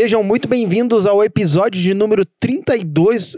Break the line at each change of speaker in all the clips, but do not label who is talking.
Sejam muito bem-vindos ao episódio de número 32.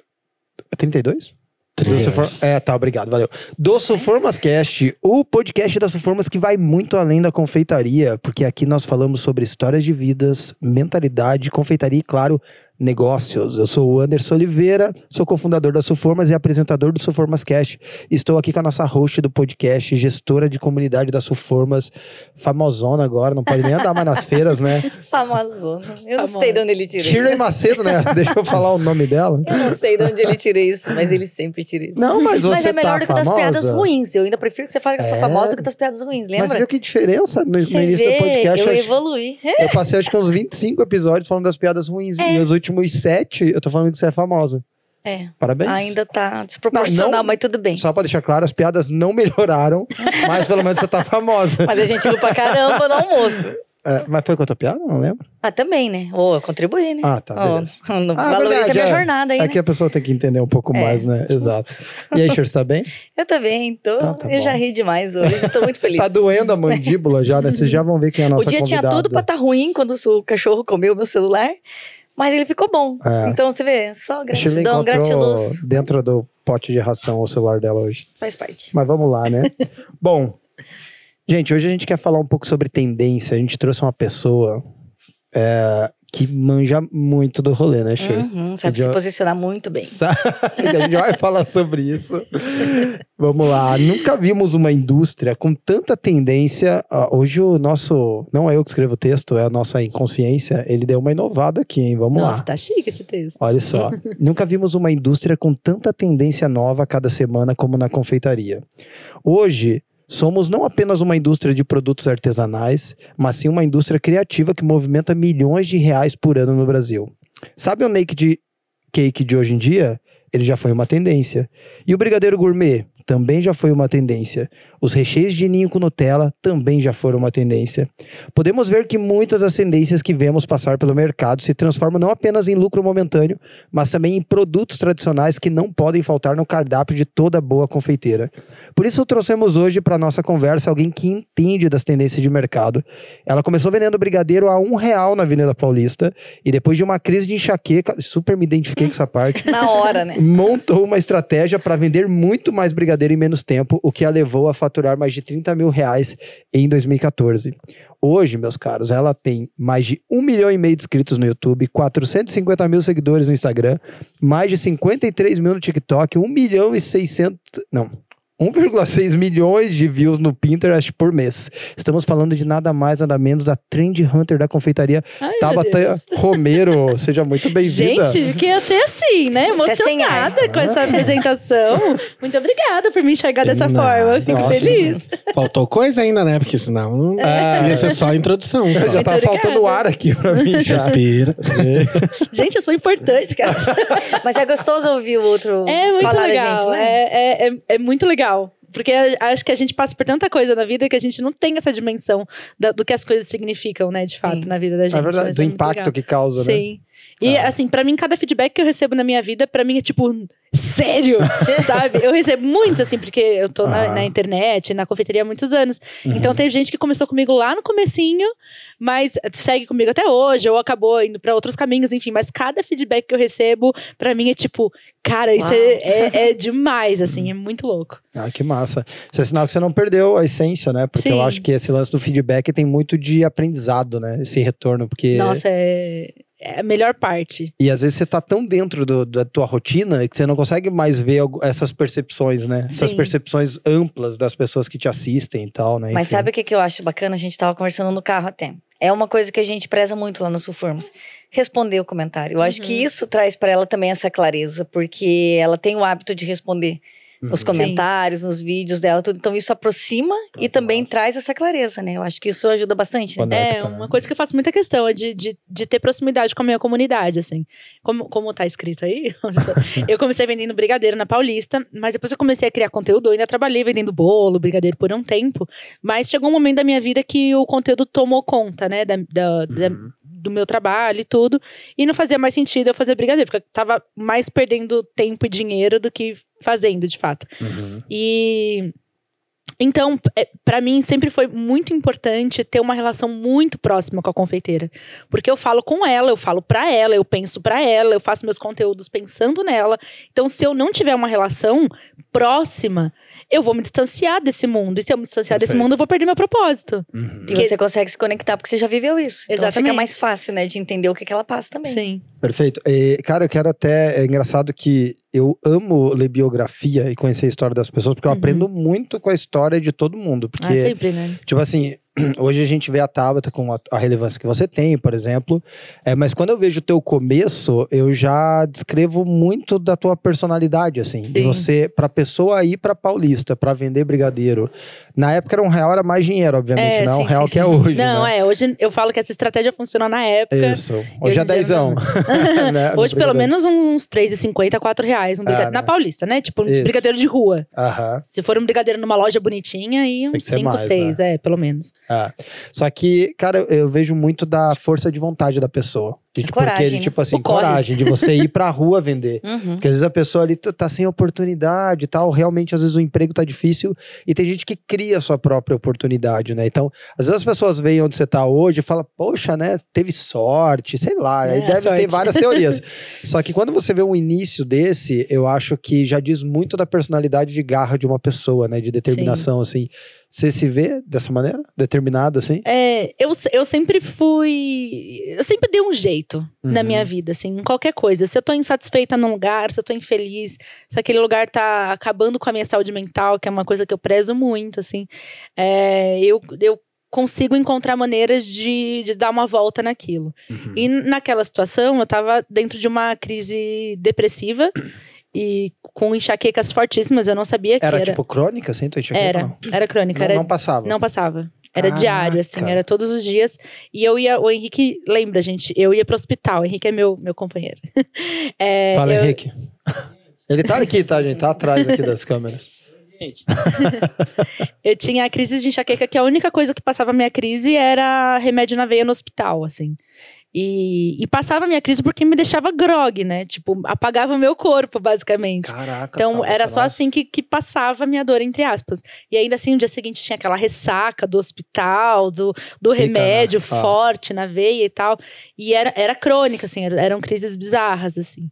32? Do Sufor... É, tá, obrigado, valeu. Do Suformas Cast, o podcast da Suformas que vai muito além da confeitaria, porque aqui nós falamos sobre histórias de vidas, mentalidade, confeitaria e, claro, negócios. Eu sou o Anderson Oliveira, sou cofundador da Suformas e apresentador do Suformas Cast. Estou aqui com a nossa host do podcast, gestora de comunidade da Suformas, famosona agora, não pode nem andar mais nas feiras, né?
Famosona. Eu não sei de onde ele tirou
Shirley Macedo, né? Deixa eu falar o nome dela.
Eu não sei de onde ele tirou isso, mas ele sempre tira isso.
Não, mas você
mas é melhor
tá
do que das
famosa.
piadas ruins. Eu ainda prefiro que você fale que eu sou
É.
famosa do que das piadas ruins,
Mas
lembra?
viu que diferença no, no
Você
início
vê,
do podcast?
eu
acho-
evolui.
Eu passei acho que uns 25 episódios falando das piadas ruins.
É.
E os últimos sete, eu tô falando que você é famosa.
É,
Parabéns.
ainda tá desproporcional,
Não, não-
mas tudo bem.
Só pra deixar claro, as piadas não melhoraram, mas pelo menos você tá famosa.
Mas a gente riu pra caramba no almoço.
É, mas foi com a tua piada? Não lembro.
Ah, também, né? Ô, eu contribuí, né?
Ah, tá, beleza.
não
Ah,
valoriza
verdade,
a minha
é.
jornada aí,
Aqui
né?
a pessoa tem que entender um pouco
É.
mais, né? Exato. E aí, Shir, você tá bem?
Eu também, tô.
Então tá
eu
bom.
já ri demais hoje, eu tô muito feliz.
Tá doendo a mandíbula já, né? Vocês já vão ver quem é a
o
nossa
dia tinha
convidada.
tudo pra estar ruim quando o cachorro comeu meu celular, mas ele ficou bom.
É.
Então você vê, só gratidão, gratiluz.
dentro do pote de ração o celular dela hoje.
Faz parte.
Mas vamos lá, né? Bom, gente, hoje a gente quer falar um pouco sobre tendência. A gente trouxe uma pessoa é, que manja muito do rolê, né, Shir?
Uhum, sabe
Já-
se posicionar muito bem.
Sabe? A gente vai falar sobre isso. Vamos lá. Nunca vimos uma indústria com tanta tendência. Ah, Hoje o nosso. Não é eu que escrevo o texto, é a nossa inconsciência. Ele deu uma inovada aqui, hein? Vamos
Nossa,
lá.
tá chique esse texto.
Olha só. Nunca vimos uma indústria com tanta tendência nova a cada semana como na confeitaria. Hoje, somos não apenas uma indústria de produtos artesanais, mas sim uma indústria criativa que movimenta milhões de reais por ano no Brasil. Sabe o naked cake de hoje em dia? Ele já foi uma tendência. E o brigadeiro gourmet? Também já foi uma tendência. Os recheios de ninho com Nutella também já foram uma tendência. Podemos ver que muitas das tendências que vemos passar pelo mercado se transformam não apenas em lucro momentâneo, mas também em produtos tradicionais que não podem faltar no cardápio de toda boa confeiteira. Por isso trouxemos hoje para nossa conversa alguém que entende das tendências de mercado. Ela começou vendendo brigadeiro a um real na Avenida Paulista e depois de uma crise de enxaqueca, super me identifiquei com essa parte,
Na hora, né?
montou uma estratégia para vender muito mais brigadeiro em menos tempo, o que a levou a faturar mais de 30 mil reais em 2014. Hoje, meus caros, ela tem mais de 1 milhão e meio de inscritos no YouTube, 450 mil seguidores no Instagram, mais de 53 mil no TikTok, 1 milhão e 600... Não... 1,6 milhões de views no Pinterest por mês. Estamos falando de nada mais, nada menos da Trend Hunter da confeitaria
Ai,
Tabata. Romero. Seja muito bem-vinda.
Gente, fiquei até assim, né? Emocionada com essa apresentação. Muito obrigada por me enxergar dessa
Nada.
forma. Fico
Nossa.
feliz.
Faltou coisa ainda, né? Porque senão não
É.
ia ser só a introdução. Só.
Já
Muito
tá
obrigada.
faltando ar aqui pra mim já.
Respira.
Gente, eu sou importante, cara.
Mas é gostoso ouvir o outro
É muito
falar da
legal.
gente, né?
é, é, é, é muito legal. Porque a- acho que a gente passa por tanta coisa na vida que a gente não tem essa dimensão da- do que as coisas significam, né, de fato,
Sim.
na vida da gente.
É verdade, do
muito
impacto
legal.
que causa, né?
Sim. E
Ah.
assim, pra mim, cada feedback que eu recebo na minha vida, pra mim é tipo, sério, sabe? Eu recebo muitos, assim, porque eu tô na,
Ah.
na internet, na confeitaria há muitos anos.
Uhum.
Então tem gente que começou comigo lá no comecinho, mas segue comigo até hoje, ou acabou indo pra outros caminhos, enfim. Mas cada feedback que eu recebo, pra mim é tipo, cara, isso é, é, é demais, assim, é muito louco.
Ah, que massa. Isso é sinal que você não perdeu a essência, né? Porque eu
Sim.
acho que esse lance do feedback tem muito de aprendizado, né? Esse retorno, porque...
Nossa, é, é a melhor parte.
E às vezes você tá tão dentro do- da tua rotina que você não consegue mais ver essas percepções, né? Essas
Sim.
percepções amplas das pessoas que te assistem e tal, né?
Mas
Enfim.
sabe o que, que eu acho bacana? A gente tava conversando no carro até. É uma coisa que a gente preza muito lá na Sulformas. Responder o comentário. Eu acho
Uhum.
que isso traz para ela também essa clareza, porque ela tem o hábito de responder nos
Uhum.
comentários, nos vídeos dela, tudo. Então isso aproxima e também
Nossa.
traz essa clareza, né? Eu acho que isso ajuda bastante. né?
É,
né?
uma coisa que eu faço muita questão é de, de, de ter proximidade com a minha comunidade, assim. Como, como tá escrito aí, eu comecei vendendo brigadeiro na Paulista, mas depois eu comecei a criar conteúdo, eu ainda trabalhei vendendo bolo, brigadeiro por um tempo, mas chegou um momento da minha vida que o conteúdo tomou conta, né, da, da- da-
Uhum.
Do meu trabalho e tudo, e não fazia mais sentido eu fazer brigadeiro, porque eu tava mais perdendo tempo e dinheiro do que fazendo, de fato.
Uhum.
E Então, é, para mim, sempre foi muito importante ter uma relação muito próxima com a confeiteira. Porque eu falo com ela, eu falo pra ela, eu penso pra ela, eu faço meus conteúdos pensando nela. Então, se eu não tiver uma relação próxima, eu vou me distanciar desse mundo. E se eu me distanciar desse
Perfeito.
mundo, eu vou perder meu propósito.
Uhum.
E você consegue se conectar porque você já viveu isso. Então
Exatamente.
fica mais fácil, né, de entender o que, que ela passa também.
Sim.
Perfeito. E, cara, eu quero até. É engraçado que eu amo ler biografia e conhecer a história das pessoas, porque eu
Uhum.
aprendo muito com a história de todo mundo.
Ah,
Porque,
sempre, né?
tipo assim, hoje a gente vê a Tabata com a, relevância que você tem, por exemplo. É, mas quando eu vejo o teu começo, eu já descrevo muito da tua personalidade, assim. De
Sim.
você, pra pessoa ir pra Paulista, pra vender brigadeiro. Na época era um real, era mais dinheiro, obviamente,
É,
não é um real
sim,
que é
sim.
hoje.
Não,
né?
é. Hoje eu falo que essa estratégia funcionou na época.
Isso.
hoje
Hoje é dezão. né,
Hoje, pelo menos, uns 3,50, 4 reais. Um briga-
Ah,
Na
né?
Paulista, né? Tipo, um
Isso.
brigadeiro de rua.
Aham.
Se for um brigadeiro numa loja bonitinha, aí uns
ser
5,
mais,
6, é, pelo menos.
É. Só que, cara, eu vejo muito da força de vontade da pessoa. De, tipo,
Coragem,
porque,
né?
tipo assim,
O corre.
coragem de você ir pra rua vender.
Uhum.
Porque às vezes a pessoa ali tá sem oportunidade e tal, realmente às vezes o emprego tá difícil e tem gente que cria a sua própria oportunidade, né? Então, às vezes as pessoas veem onde você tá hoje e falam, poxa, né, teve sorte, sei lá, aí
É,
deve
sorte.
ter várias teorias. Só que quando você vê um início desse, eu acho que já diz muito da personalidade de garra de uma pessoa, né, de determinação, assim. Você se vê dessa maneira? Determinado, assim?
É, eu, eu sempre fui. Eu sempre dei um jeito na
Uhum.
minha vida, assim, em qualquer coisa. Se eu tô insatisfeita num lugar, se eu tô infeliz, se aquele lugar tá acabando com a minha saúde mental, que é uma coisa que eu prezo muito, assim, é, eu, eu consigo encontrar maneiras de, de dar uma volta naquilo.
Uhum.
E naquela situação, eu tava dentro de uma crise depressiva e com enxaquecas fortíssimas. Eu não sabia que
Era,
era.
tipo crônica, assim? Tu enxaqueca,
era, era crônica.
Não,
era,
não passava.
não passava. Era diário, assim,
Caraca.
era todos os dias. E eu ia, o Henrique, lembra, gente, eu ia pro hospital. O Henrique é meu, meu companheiro. É,
Fala,
eu-
Henrique. Ele tá aqui, tá, gente? Tá atrás aqui das câmeras.
Eu tinha crises de enxaqueca, que a única coisa que passava a minha crise era remédio na veia no hospital, assim. E, e passava a minha crise porque me deixava grog, né? Tipo, apagava o meu corpo, basicamente.
Caraca.
Então,
tá,
era só assim que, que passava a minha dor, entre aspas. E ainda assim, no dia seguinte tinha aquela ressaca do hospital, do, do
Fica,
remédio
né? Ah.
forte na veia e tal. E era, era crônica, assim, era- eram crises bizarras, assim.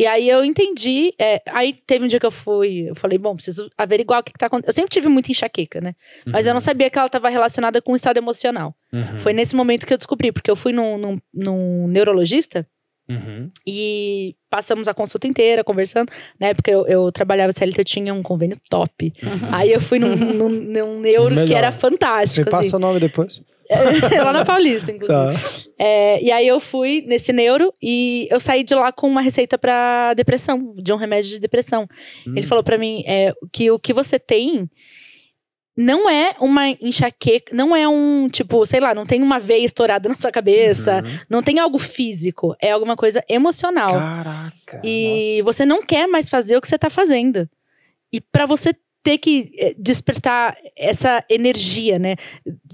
E aí eu entendi. é, aí teve um dia que eu fui, eu falei, bom, preciso averiguar o que, que tá acontecendo. Eu sempre tive muita enxaqueca, né? Mas eu não sabia que ela estava relacionada com o estado emocional.
Uhum.
Foi nesse momento que eu descobri, porque eu fui num, num, num neurologista.
Uhum.
E passamos a consulta inteira conversando. Na época eu, eu trabalhava CLT, eu tinha um convênio top. Aí eu fui num, num, num neuro que
Melhor.
era
Você
fantástico.
passa
assim.
o nome depois.
lá na Paulista, inclusive.
Tá.
É, e aí eu fui nesse neuro e eu saí de lá com uma receita pra depressão, de um remédio de depressão.
Hum.
Ele falou pra mim é, que o que você tem não é uma enxaqueca, não é um, tipo, sei lá, não tem uma veia estourada na sua cabeça,
Uhum.
não tem algo físico, é alguma coisa emocional.
Caraca.
E você não quer mais fazer o que você tá fazendo. E pra você ter que eh, despertar essa energia, né?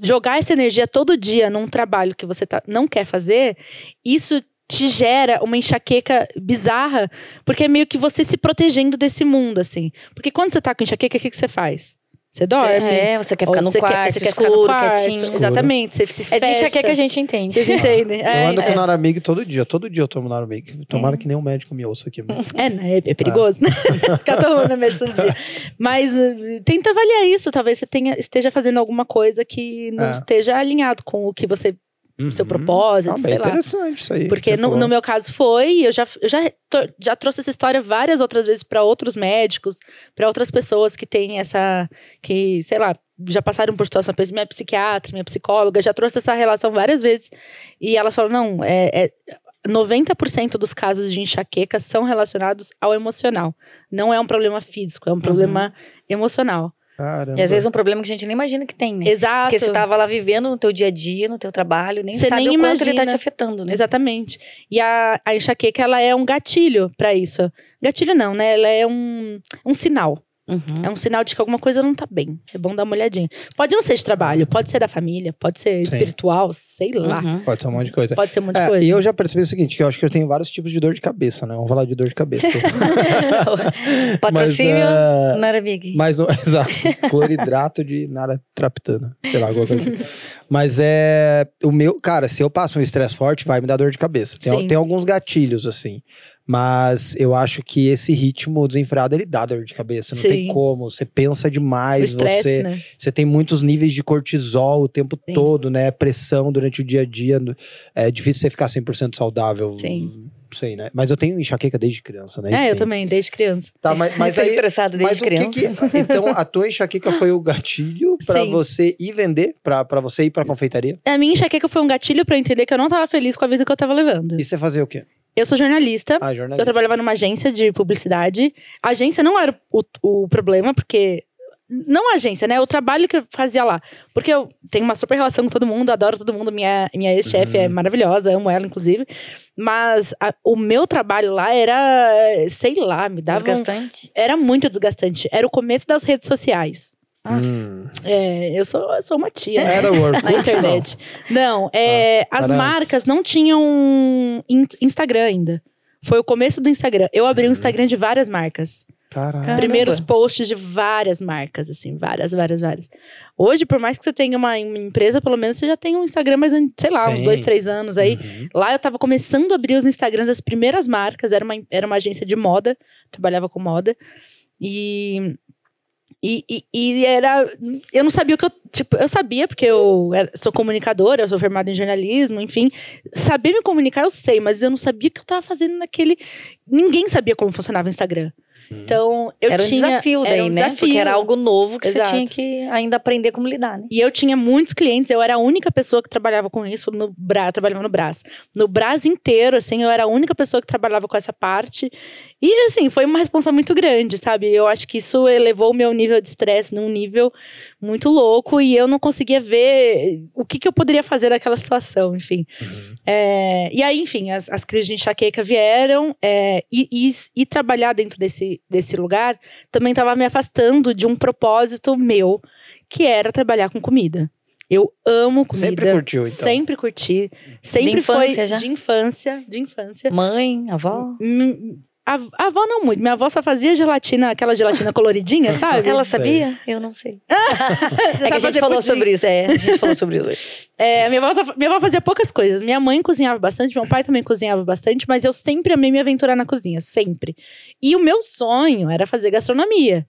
Jogar essa energia todo dia num trabalho que você tá, não quer fazer, isso te gera uma enxaqueca bizarra, porque é meio que você se protegendo desse mundo, assim. Porque quando você tá com enxaqueca, o que, que você faz? Você dorme.
É, você quer ficar no
você
quarto,
você quer
escuro,
ficar no quarto,
quietinho.
Escuro.
Exatamente, você se
É de
fecha.
enxaqueca que a gente entende.
Vocês entendem?
Eu
É,
ando com
é.
Naramig todo dia. Todo dia eu tomo Naramig. Tomara que nenhum médico me ouça aqui. mas-
É, né? É, é perigoso, né? Ficar tomando remédio todo dia. Mas uh, tenta avaliar isso. Talvez você tenha, esteja fazendo alguma coisa que não
É.
esteja alinhado com o que você. Seu
Uhum.
propósito,
Ah,
sei lá.
interessante isso aí.
Porque no, no meu caso foi, e eu já, eu já, já trouxe essa história várias outras vezes para outros médicos, para outras pessoas que têm essa. que, sei lá, já passaram por situação, minha psiquiatra, minha psicóloga, já trouxe essa relação várias vezes. E elas falam: não, é. é 90% dos casos de enxaqueca são relacionados ao emocional. Não é um problema físico, é
Uhum.
um problema emocional.
Caramba.
E às vezes é um problema que a gente nem imagina que tem, né?
Exato.
Porque você tava lá vivendo no teu dia a dia, no teu trabalho, nem
Você
sabe
nem
o quanto ele tá
imagina.
te afetando, né?
Exatamente. E a, a enxaqueca, ela é um gatilho para isso. Gatilho não, né? Ela é um, um sinal.
Uhum.
É um sinal de que alguma coisa não tá bem. É bom dar uma olhadinha. Pode não ser de trabalho, pode ser da família, pode ser
Sim.
espiritual, sei lá.
Uhum.
Pode ser um monte de coisa.
Pode ser um monte de
É,
coisa.
e eu já percebi o seguinte, que eu acho que eu tenho vários tipos de dor de cabeça, né? Vamos falar de dor de cabeça.
Patrocínio
Mas, é,
Nara Big.
Mas, o- exato, cloridrato de naratraptana, sei lá, alguma coisa assim. Mas é, o meu, cara, se eu passo um estresse forte, vai me dar dor de cabeça. Tem, tem alguns gatilhos, assim. Mas eu acho que esse ritmo desenfreado, ele dá dor de cabeça. Não tem
Sim.
como, você pensa demais,
estresse,
você,
né?
você tem muitos níveis de cortisol o tempo
Sim.
todo, né? Pressão durante o dia a dia. É difícil você ficar 100% saudável.
Sim.
Sei, né? Mas eu tenho enxaqueca desde criança, né?
É, eu
Enfim.
também, desde criança.
Tá, mas, mas aí,
estressado desde
mas o que
criança.
que, então a tua enxaqueca foi o gatilho
Sim.
você ir vender, pra você ir pra confeitaria?
A minha enxaqueca foi um gatilho eu entender que eu não tava feliz com a vida que eu tava levando.
E você fazia o quê?
Eu sou jornalista.
Ah,
Eu
jornalista.
trabalhava numa agência de publicidade. A agência não era o, o problema, porque. Não a agência, né? O trabalho que eu fazia lá. Porque eu tenho uma super relação com todo mundo, adoro todo mundo. Minha, minha ex-chefe
Uhum.
é maravilhosa, amo ela, inclusive. Mas a- o meu trabalho lá era, sei lá, me dava. um-
Desgastante.
era muito desgastante. Era o começo das redes sociais.
Ah.
Hum.
É, eu sou, eu sou uma tia. né?
Era o Orkut,
na internet. Não, é, as
era antes.
marcas não tinham in- Instagram ainda. Foi o começo do Instagram. Eu abri um
Uhum.
Instagram de várias marcas.
Caramba.
Primeiros posts de várias marcas, assim, várias, várias, várias. Hoje, por mais que você tenha uma, empresa, pelo menos você já tem um Instagram, mas sei lá, uns
Sim.
dois, três anos aí.
Uhum.
Lá eu tava começando a abrir os Instagrams das primeiras marcas, era uma, era uma agência de moda, trabalhava com moda. E. E, e, e era. Eu não sabia o que eu. Tipo, eu sabia, porque eu sou comunicadora, eu sou formada em jornalismo, enfim. Saber me comunicar eu sei, mas eu não sabia o que eu tava fazendo naquele. Ninguém sabia como funcionava o Instagram. Então, eu
era um
tinha.
desafio daí,
era um
né? Porque
desafio.
era algo novo que
Exato.
você tinha que ainda aprender como lidar, né?
E eu tinha muitos clientes, eu era a única pessoa que trabalhava com isso no Brás, trabalhava no Brás. No Brás inteiro, assim, eu era a única pessoa que trabalhava com essa parte. E, assim, foi uma responsa muito grande, sabe? Eu acho que isso elevou o meu nível de estresse num nível muito louco e eu não conseguia ver o que, que eu poderia fazer naquela situação, enfim.
Uhum.
É, e aí, enfim, as, as crises de enxaqueca vieram é, e, e, e trabalhar dentro desse, desse lugar também estava me afastando de um propósito meu, que era trabalhar com comida. Eu amo comida.
Sempre curtiu, então.
Sempre curti. Sempre
infância
foi
já?
de infância, de infância.
Mãe, avó.
A, a avó não muito. Minha avó só fazia gelatina, aquela gelatina coloridinha, sabe?
Ela sabia? Eu não sei. É
Sabe
que a gente falou
pudim.
sobre isso, é. A gente falou sobre isso hoje.
É, minha, avó, só- minha avó fazia poucas coisas. Minha mãe cozinhava bastante, meu pai também cozinhava bastante, mas eu sempre amei me aventurar na cozinha, sempre. E o meu sonho era fazer gastronomia.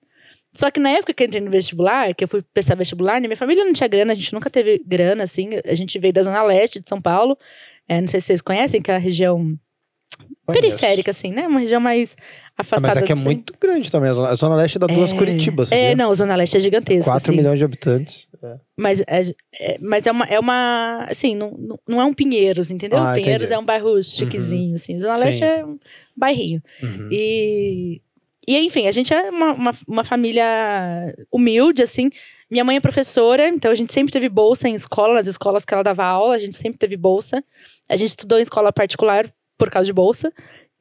Só que na época que eu entrei no vestibular, que eu fui prestar vestibular, né, minha família não tinha grana, a gente nunca teve grana, assim. A gente veio da Zona Leste de São Paulo. É, não sei se vocês conhecem, que é a região periférica, assim, né? Uma região mais
Ah,
afastada.
mas aqui é
do
muito grande também. A Zona, a Zona Leste dá duas
É.
Curitibas.
É, não, a Zona Leste é gigantesca.
4
assim.
milhões de habitantes.
Mas é, é- mas é uma, é uma assim, não, não- é um Pinheiros, entendeu?
Ah,
Pinheiros
entendi.
é um bairro chiquezinho, assim. Zona
Sim.
Leste é um bairrinho.
Uhum.
E, e, enfim, a gente é uma, uma, uma família humilde, assim. Minha mãe é professora, então a gente sempre teve bolsa em escola, nas escolas que ela dava aula, a gente sempre teve bolsa. A gente estudou em escola particular por causa de bolsa.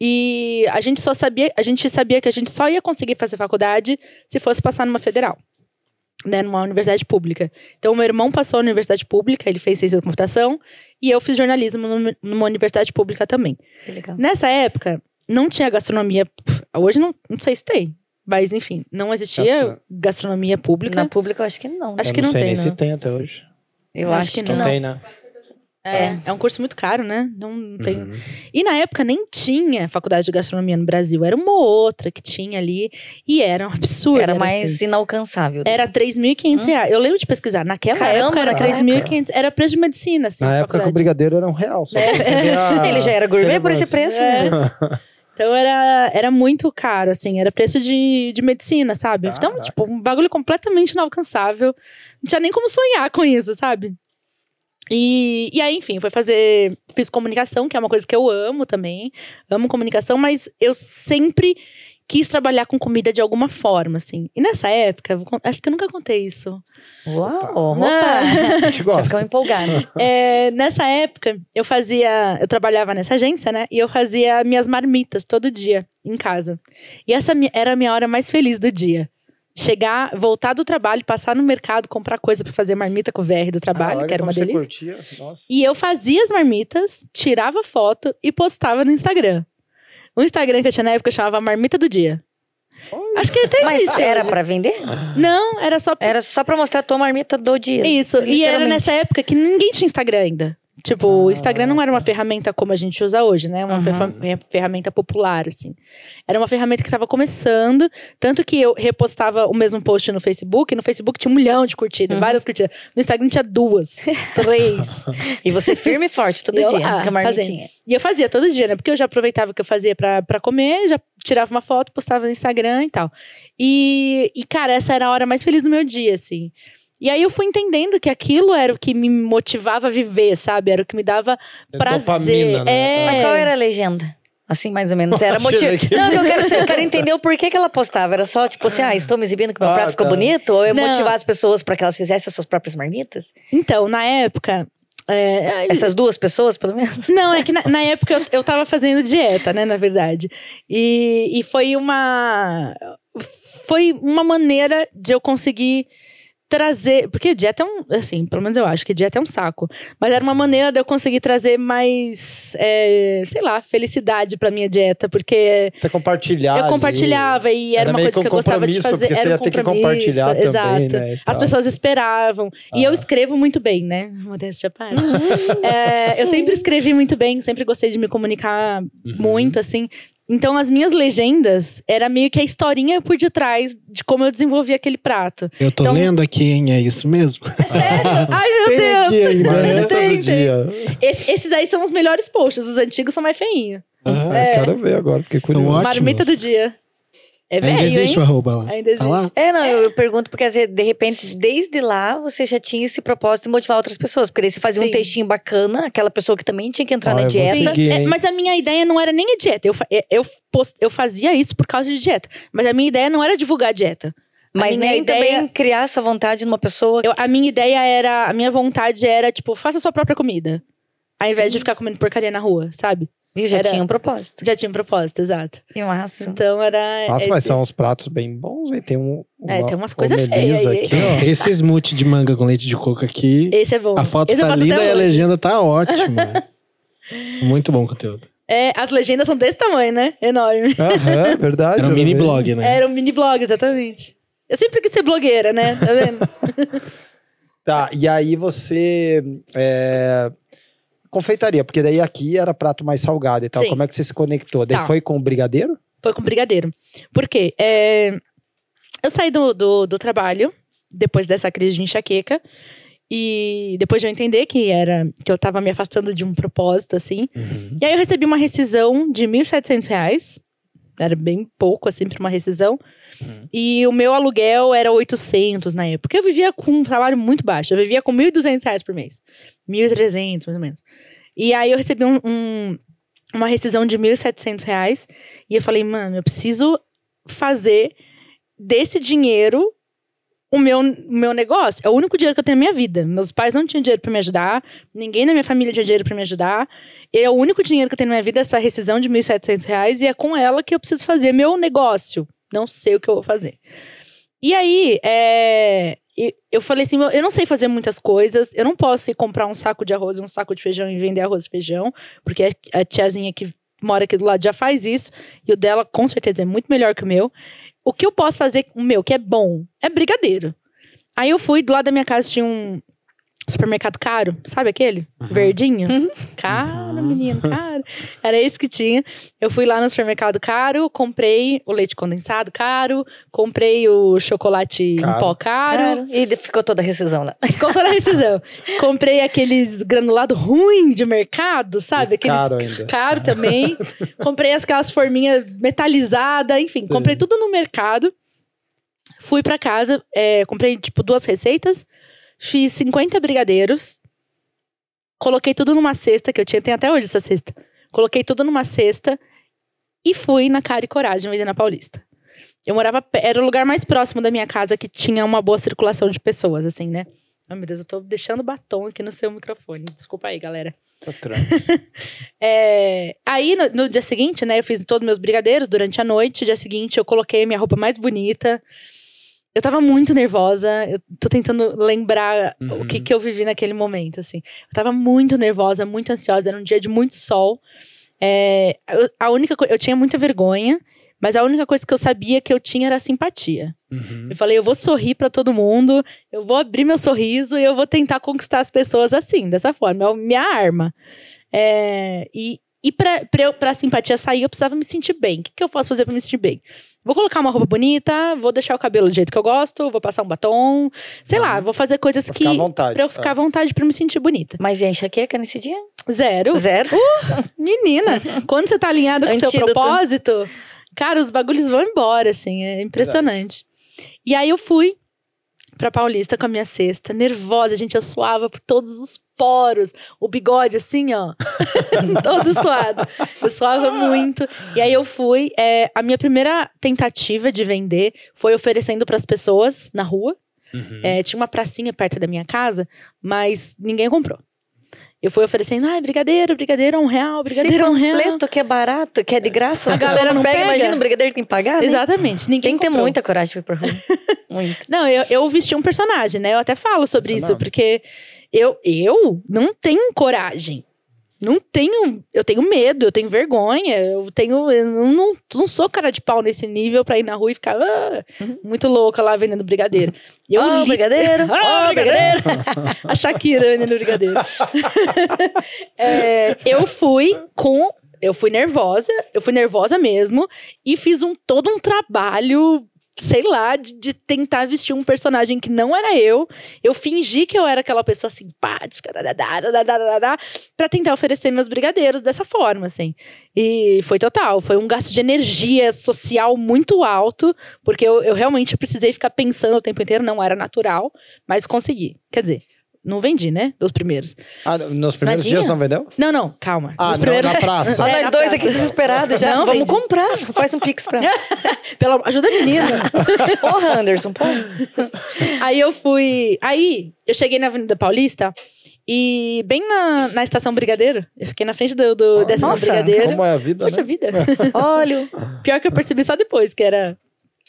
E a gente só sabia, a gente sabia que a gente só ia conseguir fazer faculdade se fosse passar numa federal. Né, numa universidade pública. Então, meu irmão passou na universidade pública, ele fez ciência da computação, e eu fiz jornalismo numa- universidade pública também. Nessa época, não tinha gastronomia. Hoje não, não sei se tem. Mas, enfim, não existia
Gastro-
gastronomia pública.
Na pública eu acho que não.
Acho
Eu
que não
sei
tem,
nem
não.
se tem até hoje.
Eu
acho
acho,
que
que,
não.
não.
Tem, né?
É, é um curso muito caro, né? Não tem.
Uhum.
E na época nem tinha faculdade de gastronomia no Brasil. Era uma ou outra que tinha ali. E era um absurdo.
Era mais
assim.
inalcançável.
Era 3.500
Hum.
reais. Eu lembro de pesquisar. Naquela
Caramba,
época era
naquela
3.500. Era preço de medicina, assim.
Na época que o brigadeiro era um real. Só
É.
Ele já era gourmet por esse preço,
É.
Deus.
Então era, era muito caro, assim, era preço de, de medicina, sabe? Então,
Caraca.
tipo, um bagulho completamente inalcançável. Não tinha nem como sonhar com isso, sabe? E, e aí, enfim, foi fazer. Fiz comunicação, que é uma coisa que eu amo também. Amo comunicação, mas eu sempre quis trabalhar com comida de alguma forma, assim. E nessa época, acho que eu nunca contei isso.
Uau, opa.
A gente
Já
gosta.
ficou empolgado.
É, nessa época, eu fazia. Eu trabalhava nessa agência, né? E eu fazia minhas marmitas todo dia em casa. E essa era a minha hora mais feliz do dia. Chegar, voltar do trabalho, passar no mercado, comprar coisa pra fazer marmita com o VR do trabalho,
Ah,
que era uma
você
delícia.
curtia. Nossa.
E eu fazia as marmitas, tirava foto e postava no Instagram. O Instagram que eu tinha na época chamava Marmita do Dia.
Olha.
Acho que até
Mas
existe
era pra vender?
Não, era só
Era só pra mostrar a tua marmita do dia.
Isso, e era nessa época que ninguém tinha Instagram ainda. Tipo, o Instagram não era uma ferramenta como a gente usa hoje, né? Uma
Uhum.
ferramenta popular, assim. Era uma ferramenta que estava começando, tanto que eu repostava o mesmo post no Facebook. No Facebook tinha um milhão de curtidas,
Uhum.
várias curtidas. No Instagram tinha duas, três.
E você firme e forte todo
Eu
dia, com a marmitinha.
E eu fazia todo dia, né? Porque eu já aproveitava o que eu fazia pra, pra comer, já tirava uma foto, postava no Instagram e tal. E, e, cara, essa era a hora mais feliz do meu dia, assim. E aí eu fui entendendo que aquilo era o que me motivava a viver, sabe? Era o que me dava prazer.
Dopamina, né?
É.
Mas qual era a legenda? Assim, mais ou menos. Era motivo. Não, que eu quero saber, eu quero entender o porquê que ela postava. Era só, tipo assim, ah, estou me exibindo que meu
Ah,
prato ficou
tá.
bonito? Ou eu
Não.
motivar as pessoas pra que elas fizessem as suas próprias marmitas?
Então, na época. é,
Essas duas pessoas, pelo menos?
Não, é que na, na época eu, eu tava fazendo dieta, né, na verdade. E, e foi uma. Foi uma maneira de eu conseguir trazer. Porque dieta é um. Assim, pelo menos eu acho que dieta é um saco. Mas era uma maneira de eu conseguir trazer mais. é, sei lá, felicidade pra minha dieta. Porque
Você compartilhar.
eu
ali.
compartilhava e era,
Era
uma coisa que eu
que um
gostava de fazer.
porque você
Era
ia
um
ter que
compromisso,
compartilhar também,
exato.
né,
As pessoas esperavam. E eu
Ah.
escrevo muito bem, né? Modéstia à parte. É, eu sempre escrevi muito bem, sempre gostei de me comunicar
Uhum.
muito, assim. Então, as minhas legendas era meio que a historinha por detrás de como eu desenvolvi aquele prato.
Eu tô
Então-
lendo aqui, hein? É isso mesmo.
Sério? Ai, meu
Tem
Deus!
aqui ainda, né?
Tem,
Todo
tem. Esse- esses aí são os melhores posts, os antigos são mais feinhos.
Ah,
É.
Quero ver agora, fiquei curioso.
Marmita do dia. É
Ainda
velho,
existe
hein?
o arroba lá.
Ainda existe.
Tá lá?
É, não, eu, pergunto porque de repente, desde lá, você já tinha esse propósito de motivar outras pessoas. Porque daí você fazia
Sim.
um textinho bacana, aquela pessoa que também tinha que entrar
Ah,
na dieta.
Seguir,
é, mas a minha ideia não era nem a dieta. Eu, é, eu, post- eu fazia isso por causa de dieta. Mas a minha ideia não era divulgar a dieta.
Mas nem
ideia-
também criar essa vontade numa pessoa.
Eu- a minha ideia era, a minha vontade era, tipo, faça a sua própria comida. Ao invés de ficar comendo porcaria na rua, sabe?
E já
era-
tinha um propósito.
Já tinha um propósito, exato.
Que massa.
Então era.
Nossa, mas
esse-
são uns pratos bem bons, hein? Tem um.
É,
uma
tem umas coisas feias aí.
aqui, ó.
Esse smoothie de manga com leite de coco aqui.
Esse é bom.
A foto
Esse
tá linda e a legenda tá ótima. Muito bom conteúdo.
É, as legendas são desse tamanho, né? Enorme.
Aham, verdade.
Era um mini blog, né?
Era um mini blog, exatamente. Eu sempre quis ser blogueira, né? Tá vendo?
Tá, e aí você. é, Confeitaria, porque daí aqui era prato mais salgado e tal.
Sim.
Como é que você se conectou? Daí
Tá.
foi com o brigadeiro?
Foi com brigadeiro. Por quê? É, Eu saí do, do, do trabalho, depois dessa crise de enxaqueca. E depois de eu entender que era que eu tava me afastando de um propósito, assim. E aí eu recebi uma rescisão de 1.700 reais. Era bem pouco, assim, pra uma rescisão. E o meu aluguel era 800 na época. Eu vivia com um salário muito baixo. Eu vivia com 1.200 reais por mês. 1.300, mais ou menos. E aí eu recebi um- um- uma rescisão de 1.700 reais. E eu falei, mano, eu preciso fazer desse dinheiro o meu, o meu negócio. É o único dinheiro que eu tenho na minha vida. Meus pais não tinham dinheiro pra me ajudar. Ninguém na minha família tinha dinheiro pra me ajudar. É o único dinheiro que eu tenho na minha vida, essa rescisão de 1.700 reais. E é com ela que eu preciso fazer meu negócio. Não sei o que eu vou fazer. E aí, é, e- eu falei assim, "Meu, eu não sei fazer muitas coisas. Eu não posso ir comprar um saco de arroz um saco de feijão e vender arroz e feijão. Porque a tiazinha que mora aqui do lado já faz isso. E o dela, com certeza, é muito melhor que o meu. O que eu posso fazer com o meu, que é bom, é brigadeiro. Aí eu fui, do lado da minha casa tinha um supermercado caro, sabe aquele? Verdinho.
Uhum.
Caro,
Uhum.
menino, caro. Era esse que tinha. Eu fui lá no supermercado caro, comprei o leite condensado caro, comprei o chocolate em
Caro.
pó caro.
Claro. E ficou toda a rescisão lá.
Ficou toda a rescisão. comprei aqueles granulado ruim de mercado, sabe? Aqueles
Caro ainda.
caro também. comprei aquelas forminhas metalizadas, enfim,
Sim.
comprei tudo no mercado. Fui pra casa, é, comprei tipo duas receitas, fiz 50 brigadeiros, coloquei tudo numa cesta, que eu tinha, tem até hoje essa cesta. Coloquei tudo numa cesta e fui na Cara e Coragem vender na Paulista. Eu morava, era o lugar mais próximo da minha casa que tinha uma boa circulação de pessoas, assim, né? Ai, meu Deus, eu tô deixando batom aqui no seu microfone. Desculpa aí, galera.
Tá trans.
É, aí, no, no dia seguinte, né, eu fiz todos meus brigadeiros durante a noite. No dia seguinte, eu coloquei minha roupa mais bonita. Eu tava muito nervosa. Eu tô tentando lembrar
Uhum.
o que, que eu vivi naquele momento, assim. Eu tava muito nervosa, muito ansiosa. Era um dia de muito sol. É, eu- a única. Eu tinha muita vergonha, mas a única coisa que eu sabia que eu tinha era simpatia.
Uhum.
Eu falei, eu vou sorrir pra todo mundo, eu vou abrir meu sorriso e eu vou tentar conquistar as pessoas assim, dessa forma. É a minha arma. É, e e eu, pra simpatia sair, eu precisava me sentir bem. O que, que eu posso fazer pra me sentir bem? Vou colocar uma roupa bonita, vou deixar o cabelo do jeito que eu gosto, vou passar um batom, sei lá, vou fazer coisas
Pra
que.
ficar à vontade.
Pra eu ficar à vontade pra me sentir bonita.
Mas e a enxaqueca nesse dia?
Zero.
Zero.
Menina, quando você tá alinhado com o seu propósito, cara, os bagulhos vão embora, assim, é impressionante. E aí eu fui pra Paulista com a minha cesta, nervosa, gente, eu suava por todos os poros, o bigode assim, ó, todo suado. Eu suava muito. E aí eu fui, é, a minha primeira tentativa de vender foi oferecendo pras pessoas na rua.
Uhum.
É, tinha uma pracinha perto da minha casa, mas ninguém comprou. Eu fui oferecendo, ai, brigadeiro, brigadeiro é um real, brigadeiro é um real.
panfleto que é barato, que é de graça,
A
galera não pega.
pega.
Imagina, o brigadeiro tem que pagar, né?
Exatamente, ninguém
Tem que ter
comprou.
muita coragem de ir pra rua. Muito.
Não, eu, eu vesti um personagem, né? Eu até falo sobre
Isso
isso,
não.
porque eu, eu não tenho coragem. Não tenho. Eu tenho medo, eu tenho vergonha, eu tenho. Eu não, não, sou cara de pau nesse nível pra ir na rua e ficar ah,
Uhum.
muito louca lá vendendo brigadeiro. Eu
Ó,
li-
brigadeiro. Ó,
brigadeiro. A Shakira vendendo brigadeiro. É, eu fui com. Eu fui nervosa, eu fui nervosa mesmo, e fiz um, todo um trabalho, sei lá, de, de tentar vestir um personagem que não era eu. Eu fingi que eu era aquela pessoa simpática, pra tentar oferecer meus brigadeiros dessa forma, assim. E foi total, foi um gasto de energia social muito alto, porque eu, eu realmente precisei ficar pensando o tempo inteiro, não era natural, mas consegui. Quer dizer, não vendi, né? Dos primeiros.
Ah, nos primeiros
Nadinha?
dias não vendeu?
Não, não, calma.
Ah,
Dos
não,
primeiros...
na praça.
Ó,
É,
nós dois
praça.
aqui desesperados já.
Não,
Vamos
vendi.
comprar. Faz um pix pra
Pela... Ajuda a menina.
Porra, Anderson, pode.
Aí eu fui. Aí eu cheguei na Avenida Paulista e bem na, na estação Brigadeiro. Eu fiquei na frente do, do, da estação
Nossa,
Brigadeiro.
Como é a vida,
Poxa
né?
vida.
Olha.
Pior que eu percebi só depois que era.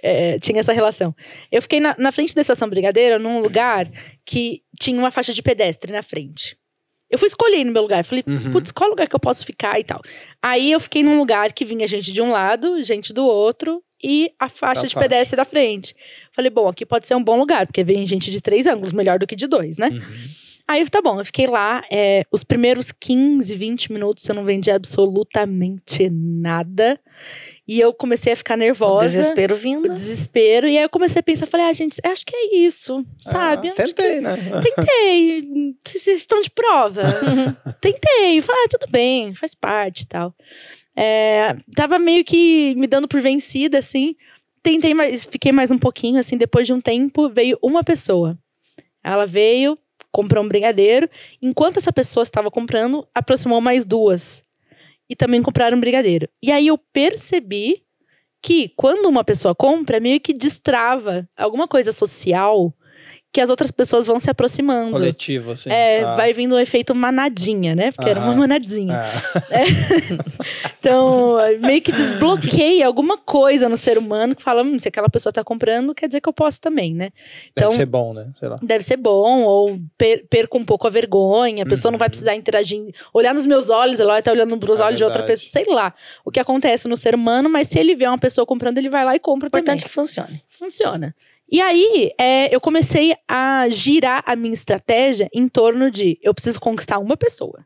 É, tinha essa relação. Eu fiquei na, na frente da estação Brigadeiro, num lugar que tinha uma faixa de pedestre na frente. Eu fui escolher no meu lugar. Falei,
Uhum.
putz, qual lugar que eu posso ficar e tal. Aí eu fiquei num lugar que vinha gente de um lado, gente do outro e a faixa
A
de
faixa.
pedestre da frente. Falei, bom, aqui pode ser um bom lugar, porque vem gente de três ângulos, melhor do que de dois, né?
Uhum.
Aí tá bom, eu fiquei lá. é, os primeiros 15, 20 minutos eu não vendi absolutamente nada. E eu comecei a ficar nervosa.
Desespero
o
vindo.
desespero. E aí eu comecei a pensar, falei, ah, gente, acho que é isso, sabe?
Ah,
Acho que-
tentei, né?
Tentei. Vocês vocês estão de prova. Tentei. Falei, ah, tudo bem, faz parte e tal. É, tava meio que me dando por vencida, assim. Tentei, mas fiquei mais um pouquinho, assim. Depois de um tempo, veio uma pessoa. Ela veio, comprou um brigadeiro. Enquanto essa pessoa estava comprando, aproximou mais duas. E também compraram um brigadeiro. E aí eu percebi que quando uma pessoa compra, meio que destrava alguma coisa social que as outras pessoas vão se aproximando.
Coletivo, assim.
É,
Ah.
vai vindo o efeito manadinha, né? Porque era uma
Aham.
manadinha.
Ah,
Então, meio que desbloqueia alguma coisa no ser humano que fala, hum, se aquela pessoa tá comprando, quer dizer que eu posso também, né? Então,
deve ser bom, né? Sei lá.
deve ser bom, ou per perco um pouco a vergonha, a pessoa não vai
Uhum.
precisar interagir, olhar nos meus olhos, ela vai estar olhando pros
É
olhos de outra
verdade.
pessoa, sei lá. O que acontece no ser humano, mas se ele vê uma pessoa comprando, ele vai lá e compra
Importante
também.
que funcione.
Funciona. E aí, é, eu comecei a girar a minha estratégia em torno de eu preciso conquistar uma pessoa.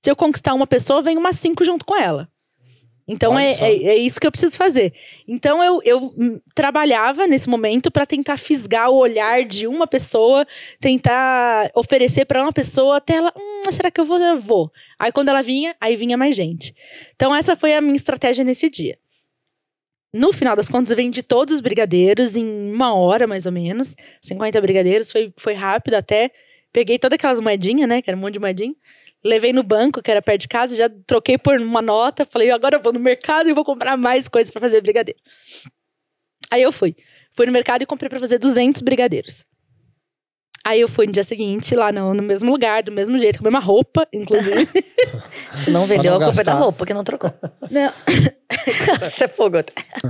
Se eu conquistar uma pessoa, vem umas cinco junto com ela. Então é, é, é isso que eu preciso fazer. Então eu, eu trabalhava nesse momento para tentar fisgar o olhar de uma pessoa, tentar oferecer para uma pessoa até ela, hum, será que eu vou? Eu vou. Aí quando ela vinha, aí vinha mais gente. Então essa foi a minha estratégia nesse dia. No final das contas, vendi todos os brigadeiros em uma hora, mais ou menos. 50 brigadeiros, foi, foi rápido até. Peguei todas aquelas moedinhas, né? Que era um monte de moedinha. Levei no banco, que era perto de casa, já troquei por uma nota. Falei, agora eu vou no mercado e vou comprar mais coisas pra fazer brigadeiro. Aí eu fui. Fui no mercado e comprei pra fazer 200 brigadeiros. Aí eu fui no dia seguinte, lá no, no mesmo lugar, do mesmo jeito, com a mesma roupa, inclusive.
Se não vendeu,
não
a culpa é da roupa que não trocou.
Não,
Você é fogo.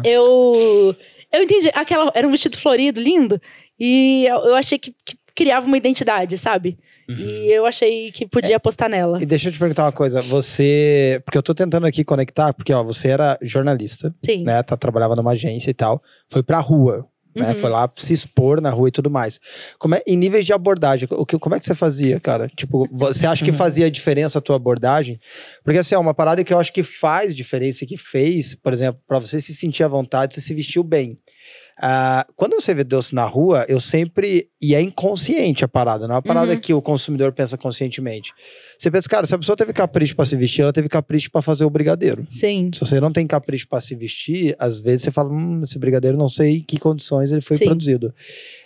eu Eu entendi. Aquela, era um vestido florido, lindo. E eu, eu achei que, que criava uma identidade, sabe? E eu achei que podia apostar nela.
E deixa eu te perguntar uma coisa. Você. Porque eu tô tentando aqui conectar, porque, ó, você era jornalista,
Sim.
né? Tá, trabalhava numa agência e tal. Foi pra rua. Né,
Uhum.
foi lá se expor na rua e tudo mais. Como é, em níveis de abordagem, o que, como é que você fazia, cara? Tipo, você acha que fazia diferença a tua abordagem? Porque assim, é uma parada que eu acho que faz diferença e que fez, por exemplo, pra você se sentir à vontade, você se vestiu bem. Ah, quando você vê doce na rua, eu sempre. E é inconsciente a parada, não é uma parada
Uhum.
que o consumidor pensa conscientemente. Você pensa, cara, se a pessoa teve capricho pra se vestir, ela teve capricho pra fazer o brigadeiro.
Sim.
Se você não tem capricho pra se vestir, às vezes você fala, hum, esse brigadeiro não sei em que condições ele foi
Sim.
produzido.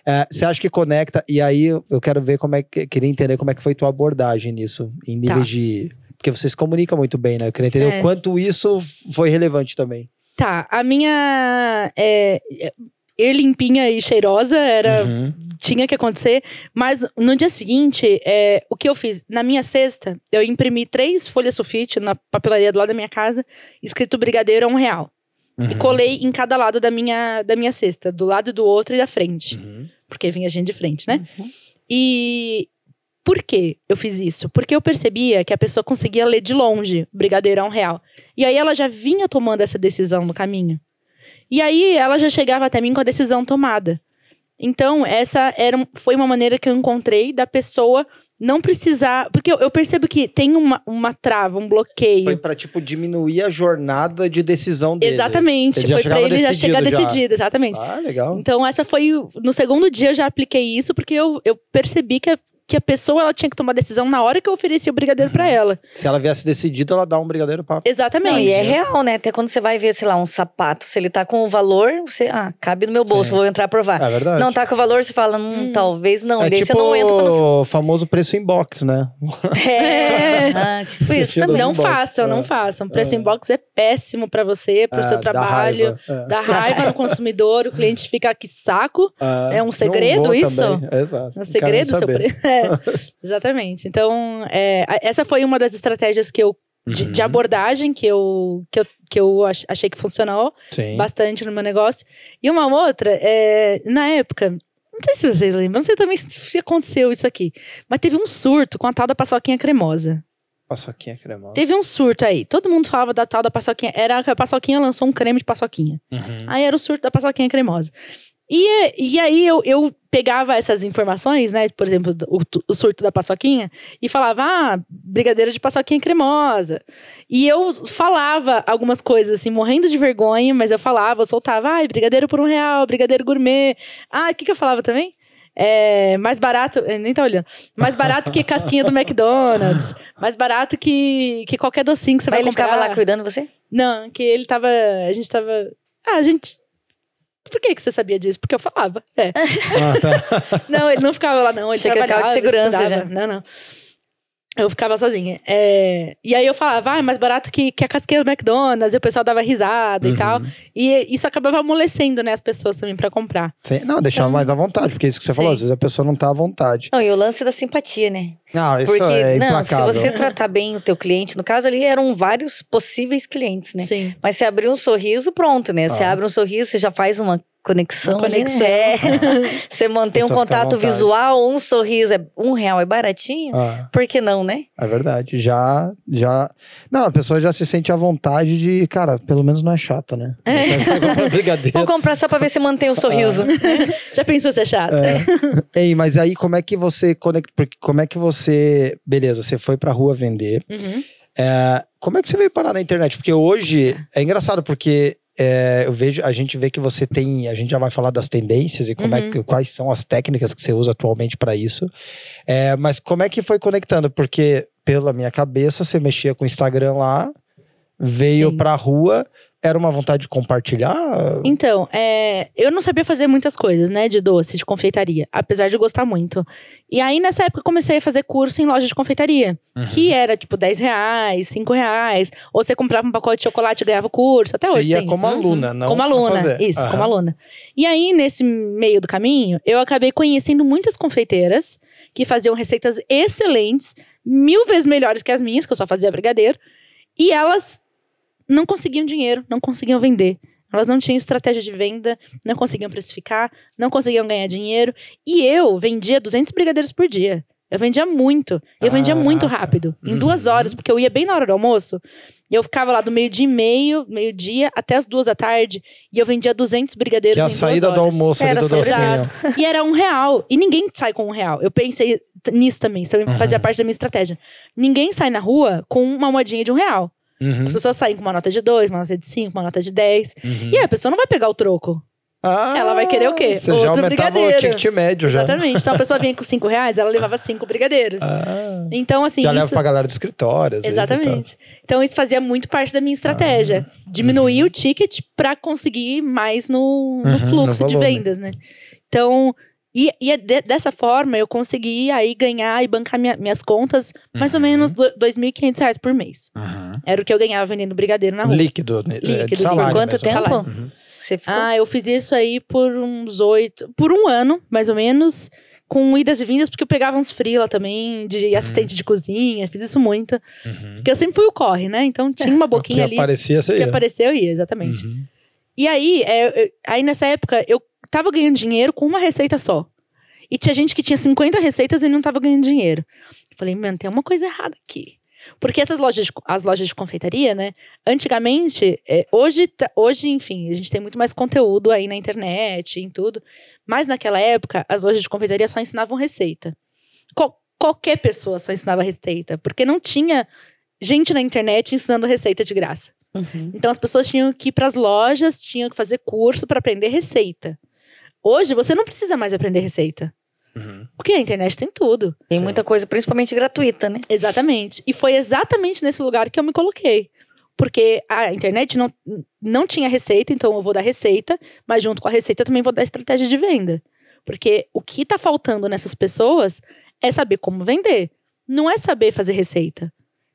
É, você acha que conecta? E aí eu quero ver como é que. Queria entender como é que foi tua abordagem nisso, em níveis
Tá.
de. Porque você se comunica muito bem, né? Eu queria entender
É.
o quanto isso foi relevante também.
Tá, a minha. É, é, ir limpinha e cheirosa era.
Uhum.
Tinha que acontecer. Mas no dia seguinte, é, o que eu fiz? Na minha cesta, eu imprimi três folhas sulfite na papelaria do lado da minha casa, escrito brigadeiro a um real. E
Uhum.
colei em cada lado da minha, da minha cesta, do lado e do outro e da frente.
Uhum.
Porque vinha gente de frente, né? E por que eu fiz isso? Porque eu percebia que a pessoa conseguia ler de longe brigadeiro a um real. E aí ela já vinha tomando essa decisão no caminho. E aí ela já chegava até mim com a decisão tomada. Então, essa era, foi uma maneira que eu encontrei da pessoa não precisar. Porque eu, eu percebo que tem uma, uma trava, um bloqueio.
Foi pra, tipo, diminuir a jornada de decisão dele.
Exatamente.
Ele
foi pra ele já
decidido
chegar
já.
decidido, exatamente.
Ah, legal.
Então, essa foi. No segundo dia eu já apliquei isso, porque eu, eu percebi que a, que a pessoa ela tinha que tomar decisão na hora que eu ofereci o brigadeiro pra ela.
Se ela viesse decidida, ela dá um brigadeiro pra.
Não,
Exatamente.
e é real, né? Até quando você vai ver, sei lá, um sapato, se ele tá com o valor, você, ah, cabe no meu bolso,
Sim.
vou entrar provar.
É verdade.
Não tá com o valor, você fala, hum,
Hum.
talvez não.
é
e daí
tipo
você não entra no.
o famoso preço inbox, né?
É. ah, tipo isso também.
Não
Inbox,
façam,
é.
não façam. Preço
É.
inbox é péssimo pra você, pro
Ah,
seu
dá
trabalho.
raiva. É.
Dá raiva no consumidor, o cliente fica que saco.
Ah,
É um
não
segredo isso?
também. É, exato.
É um
Não
segredo
quero
seu preço. É, exatamente. Então, é, essa foi uma das estratégias que eu, de, de
Uhum.
abordagem que eu, que eu, que eu ach- achei que funcionou
Sim.
bastante no meu negócio. E uma outra, é, na época, não sei se vocês lembram, não sei também se se aconteceu isso aqui, mas teve um surto com a tal da paçoquinha cremosa.
Paçoquinha cremosa.
Teve um surto aí. Todo mundo falava da tal da paçoquinha. Era que a paçoquinha lançou um creme de paçoquinha.
Uhum.
Aí era o surto da paçoquinha cremosa. E, e aí eu, eu pegava essas informações, né? Por exemplo, o, o surto da paçoquinha, e falava, ah, brigadeiro de paçoquinha cremosa. E eu falava algumas coisas, assim, morrendo de vergonha, mas eu falava, eu soltava, ai, brigadeiro por um real, brigadeiro gourmet. Ah, o que, que eu falava também? É, mais barato, eh, nem tá olhando. Mais barato que casquinha do McDonald's. Mais barato que, que qualquer docinho que você
Mas
vai
ele
comprar.
ficava lá cuidando você?
Não, que ele tava. A gente tava. Ah, a gente. Por que, que você sabia disso? Porque eu falava. É.
Ah, tá.
Não, ele não ficava lá, não. Ele
Achei que ele ficava de
trabalhava,
segurança
estudava. Não, não. Eu ficava sozinha. É, E aí eu falava, ah, é mais barato que, que a casqueira do McDonald's. E o pessoal dava risada e tal.
Uhum.
E isso acabava amolecendo, né, as pessoas também pra comprar.
Sim. Não, deixava
Então-
mais à vontade, porque é isso que você falou,
Sim.
às vezes a pessoa não tá à vontade.
Não, e o lance da simpatia, né?
Não, isso
Porque,
é
não, se
implacável.
você tratar bem o teu cliente, no caso ali eram vários possíveis clientes, né?
Sim.
Mas você abrir um sorriso, pronto, né? Você
Ah.
abre um sorriso, você já faz uma conexão.
Uma
né?
conexão.
É. Você mantém um contato visual, um sorriso, é um real é baratinho.
Ah,
Por que não, né?
é verdade. Já, já. Não, a pessoa já se sente à vontade de, cara, pelo menos não é chata, né? Brigadeiro.
Vou comprar só pra ver se mantém o sorriso.
Já pensou ser chato?
É. Ei, mas aí como é que você conecta? Porque como é que você. Beleza, você foi pra rua vender.
Uhum.
É, como é que você veio parar na internet? Porque hoje é engraçado, porque é, eu vejo, a gente vê que você tem. A gente já vai falar das tendências e como é
Uhum.
que, quais são as técnicas que você usa atualmente para isso. É, mas como é que foi conectando? Porque, pela minha cabeça, você mexia com o Instagram lá, veio
Sim.
pra rua, era uma vontade de compartilhar?
Então, é, eu não sabia fazer muitas coisas, né, de doce, de confeitaria, apesar de gostar muito. E aí, nessa época, eu comecei a fazer curso em loja de confeitaria,
Uhum.
que era tipo 10 reais, 5 reais, ou você comprava um pacote de chocolate e ganhava o curso, até
você
hoje
ia
tem
como
isso.
aluna, não
como aluna,
fazer.
isso,
Aham.
como aluna. E aí, nesse meio do caminho, eu acabei conhecendo muitas confeiteiras que faziam receitas excelentes, mil vezes melhores que as minhas, que eu só fazia brigadeiro, e elas não conseguiam dinheiro, não conseguiam vender. Elas não tinham estratégia de venda, não conseguiam precificar, não conseguiam ganhar dinheiro. E eu vendia 200 brigadeiros por dia. Eu vendia muito. Eu vendia muito rápido. Em
Uhum.
duas horas, porque eu ia bem na hora do almoço. E eu ficava lá do meio-dia e meio, meio-dia, até as duas da tarde. E eu vendia 200 brigadeiros
Que é a
em duas
saída do almoço ali
Era
do
sobre
docinho.
isso.
E era um real. E ninguém sai com um real. Eu pensei nisso também. Isso também
Uhum.
fazia parte da minha estratégia. Ninguém sai na rua com uma moedinha de um real.
Uhum,
As pessoas saem com uma nota de dois, uma nota de cinco, uma nota de dez.
uhum.
E aí a pessoa não vai pegar o troco.
Ah,
ela vai querer o quê?
Você já
Outro
aumentava
brigadeiro.
o ticket médio já.
Exatamente. Então a pessoa vinha com cinco reais, ela levava cinco brigadeiros.
Ah,
Então, assim,
já leva
isso.
pra galera do escritório.
Exatamente. Então, isso fazia muito parte da minha estratégia.
Ah,
Diminuir o ticket para conseguir mais no, no
Uhum,
fluxo
no
de vendas, né? Então, e, e é de- dessa forma eu consegui aí ganhar e bancar minha- minhas contas mais ou
Uhum.
menos do- 2.500 reais por mês.
Uhum.
Era o que eu ganhava vendendo brigadeiro na rua.
Líquido, né? É,
Líquido,
de salário
Por quanto
mesmo.
tempo?
Uhum.
Você ficou?
Ah, eu fiz isso aí por uns oito. Por um ano, mais ou menos. Com idas e vindas, porque eu pegava uns freela também, de assistente de cozinha, fiz isso muito.
Uhum.
Porque eu sempre fui o corre, né? Então tinha uma boquinha
que
ali
aparecia, você
que
ia.
apareceu, eu ia, exatamente.
Uhum.
E aí, é, eu- aí nessa época, eu tava ganhando dinheiro com uma receita só. E tinha gente que tinha 50 receitas e não tava ganhando dinheiro. Eu falei, mano, tem uma coisa errada aqui. Porque essas lojas, de, as lojas de confeitaria, né? Antigamente, é, hoje, tá- hoje, enfim, a gente tem muito mais conteúdo aí na internet, em tudo. Mas naquela época, as lojas de confeitaria só ensinavam receita. Qual- qualquer pessoa só ensinava receita. Porque não tinha gente na internet ensinando receita de graça.
Uhum.
Então as pessoas tinham que ir para as lojas, tinham que fazer curso para aprender receita. Hoje você não precisa mais aprender receita,
Uhum.
porque a internet tem tudo.
Tem
Sim.
muita coisa, principalmente gratuita, né?
Exatamente. E foi exatamente nesse lugar que eu me coloquei. Porque a internet não, não tinha receita, então eu vou dar receita, mas junto com a receita eu também vou dar estratégia de venda. Porque o que tá faltando nessas pessoas é saber como vender. Não é saber fazer receita.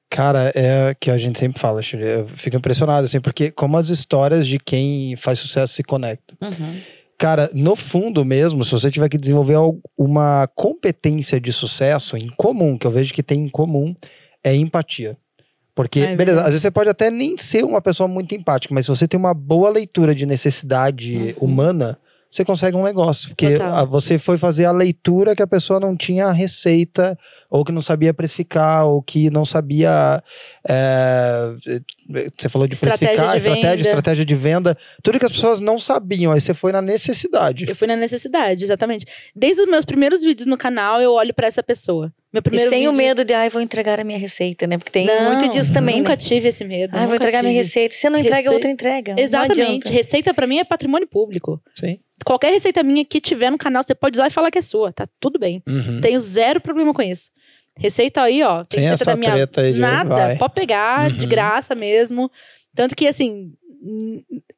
Cara, é que a gente sempre fala, eu fico impressionado, assim, porque como as histórias de quem faz sucesso se conectam.
Uhum.
Cara, no fundo mesmo, se você tiver que desenvolver uma competência de sucesso em comum, que eu vejo que tem em comum, é empatia. Porque,
É
beleza, às vezes você pode até nem ser uma pessoa muito empática, mas se você tem uma boa leitura de necessidade
Uhum.
humana, você consegue um negócio. Porque
Total.
você foi fazer a leitura que a pessoa não tinha a receita, ou que não sabia precificar, ou que não sabia. é, você falou de
Estratégia
precificar,
de
estratégia,
venda.
estratégia de venda, tudo que as pessoas não sabiam, aí você foi na necessidade.
Eu fui na necessidade, exatamente. Desde os meus primeiros vídeos no canal, eu olho pra essa pessoa. Meu
E
primeiro
sem o
vídeo-
medo de, ai, vou entregar a minha receita, né? Porque tem
Não,
muito disso também,
Nunca
né?
tive esse medo.
Ai, vou entregar minha
tive.
receita. Se você não entrega,
Receita-
outra entrega.
Exatamente. Receita pra mim é patrimônio público.
Sim.
Qualquer receita minha que tiver no canal, você pode usar e falar que é sua. Tá tudo bem.
Uhum.
Tenho zero problema com isso. Receita aí, ó. Tem
Sem
receita
essa
da minha.
treta aí de
Nada.
vai.
Pode pegar, de
Uhum.
graça mesmo. Tanto que, assim.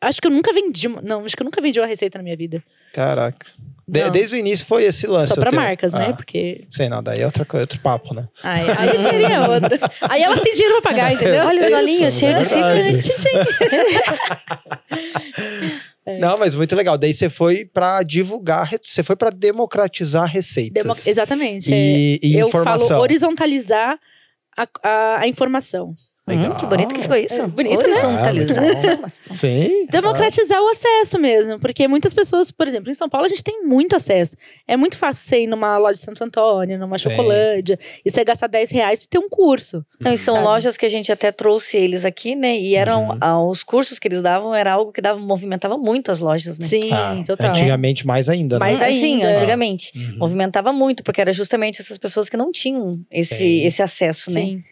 Acho que eu nunca vendi. uma- Não, acho que eu nunca vendi uma receita na minha vida.
Caraca. De- desde o início foi esse lance.
Só pra marcas, né?
Ah,
Porque.
Sei não, daí é outra outro papo, né?
Aí, aí a seria outra. Aí elas têm dinheiro pra pagar, entendeu?
Olha os
É
olhinhos
isso,
cheios de
é verdade.
cifras.
É.
Não, mas muito legal. Daí você foi pra divulgar, você foi pra democratizar receitas.
Demo- Exatamente. é.
E, e
eu
informação.
falo horizontalizar a, a, a informação.
Legal.
Hum, que bonito que foi isso.
É, bonito, né?
Horizontalizar
Ah,
a
muito bom.
informação.
Sim.
Democratizar o acesso mesmo, porque muitas pessoas, por exemplo, em São Paulo a gente tem muito acesso. É muito fácil você ir numa loja de Santo Antônio, numa
Sim.
Chocolândia, e você gastar 10 reais e ter um curso.
Não, e são
Sabe?
lojas que a gente até trouxe eles aqui, né? E eram
Uhum.
ah, os cursos que eles davam era algo que dava, movimentava muito as lojas, né?
Sim,
Ah,
total.
Antigamente mais ainda,
Mais
né?
Ah, Sim,
ainda.
antigamente.
Uhum.
Movimentava muito, porque era justamente essas pessoas que não tinham esse,
Sim.
esse acesso, né?
Sim.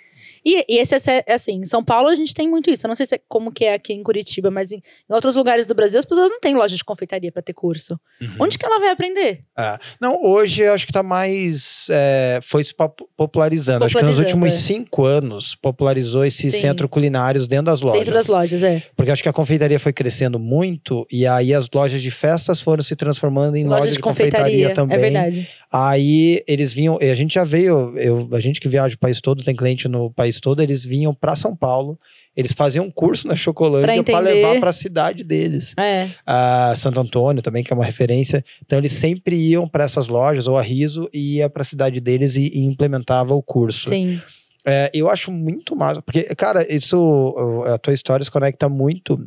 E, e esse, ace- assim, em São Paulo a gente tem muito isso. Eu não sei se é como que é aqui em Curitiba, mas em, em outros lugares do Brasil as pessoas não têm loja de confeitaria pra ter curso.
Uhum.
Onde que ela vai aprender?
É. Não, hoje eu acho que tá mais. é, foi se pop- popularizando. Acho que nos
Popularizando,
últimos
é.
cinco anos popularizou esses
Sim.
centros culinários dentro das lojas.
Dentro das lojas, é.
Porque acho que a confeitaria foi crescendo muito e aí as lojas de festas foram se transformando em lojas de, confeitaria, também.
É verdade.
Aí eles vinham, a gente já veio, eu, a gente que viaja o país todo, tem cliente no país todo, eles vinham para São Paulo, eles faziam um curso na Chocolândia para levar para a cidade deles.
É.
A Santo Antônio também, que é uma referência. Então eles sempre iam para essas lojas, ou a Riso, e ia para a cidade deles e, e implementava o curso.
Sim.
É, eu acho muito massa, porque, cara, isso, a tua história se conecta muito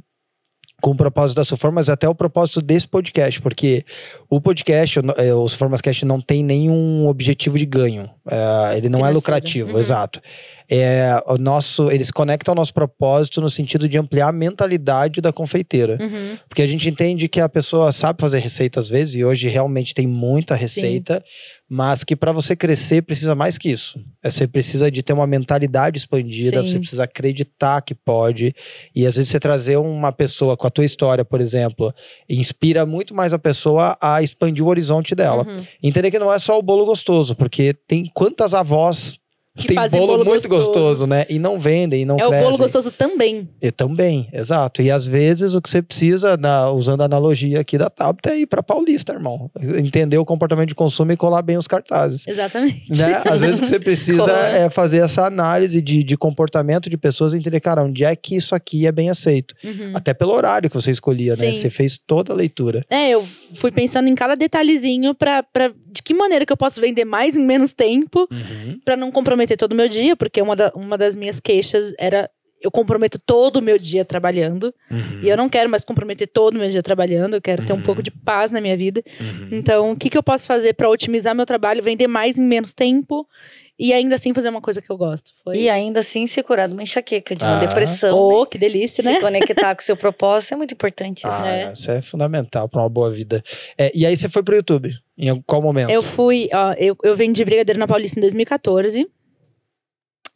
com o propósito da Sufor, mas até o propósito desse podcast, porque o podcast, o, é, Suformascast não tem nenhum objetivo de ganho. É, ele não é lucrativo,
Uhum.
exato. É, o nosso, eles conectam ao nosso propósito no sentido de ampliar a mentalidade da confeiteira.
Uhum.
Porque a gente entende que a pessoa sabe fazer receita às vezes, e hoje realmente tem muita receita, mas que para você crescer precisa mais que isso. É, Você precisa de ter uma mentalidade expandida,
Sim.
você precisa acreditar que pode. E às vezes você trazer uma pessoa com a tua história, por exemplo, inspira muito mais a pessoa a expandir o horizonte dela.
Uhum.
Entender que não é só o bolo gostoso, porque tem quantas avós
Que
tem
fazem
bolo,
bolo
muito
gostoso.
gostoso, né? E não vendem, e não
É o
crescem.
bolo gostoso também.
E também, exato. E às vezes o que você precisa, na- usando a analogia aqui da Tabata, é ir pra Paulista, irmão. Entender o comportamento de consumo e colar bem os cartazes.
Exatamente.
Né? Às vezes o que você precisa é fazer essa análise de, de comportamento de pessoas e entender, cara, onde é que isso aqui é bem aceito.
Uhum.
Até pelo horário que você escolhia, né?
Sim.
Você fez toda a leitura.
É, eu fui pensando em cada detalhezinho pra de que maneira que eu posso vender mais em menos tempo pra não comprometer todo o meu dia, porque uma, da- uma das minhas queixas era eu comprometo todo o meu dia trabalhando
Uhum.
e eu não quero mais comprometer todo o meu dia trabalhando, eu quero ter um
Uhum.
pouco de paz na minha vida.
Uhum.
Então, o que, que eu posso fazer pra otimizar meu trabalho, vender mais em menos tempo e ainda assim fazer uma coisa que eu gosto? Foi.
E ainda assim se curar de uma enxaqueca, de uma
Ah.
depressão.
Oh, que delícia,
se
né?
conectar com o seu propósito é muito importante. isso.
Ah,
É.
Isso é fundamental pra uma boa vida. É, e aí você foi pro YouTube? Em qual momento?
Eu fui, ó, eu, eu vendi Brigadeiro na Paulista em 2014.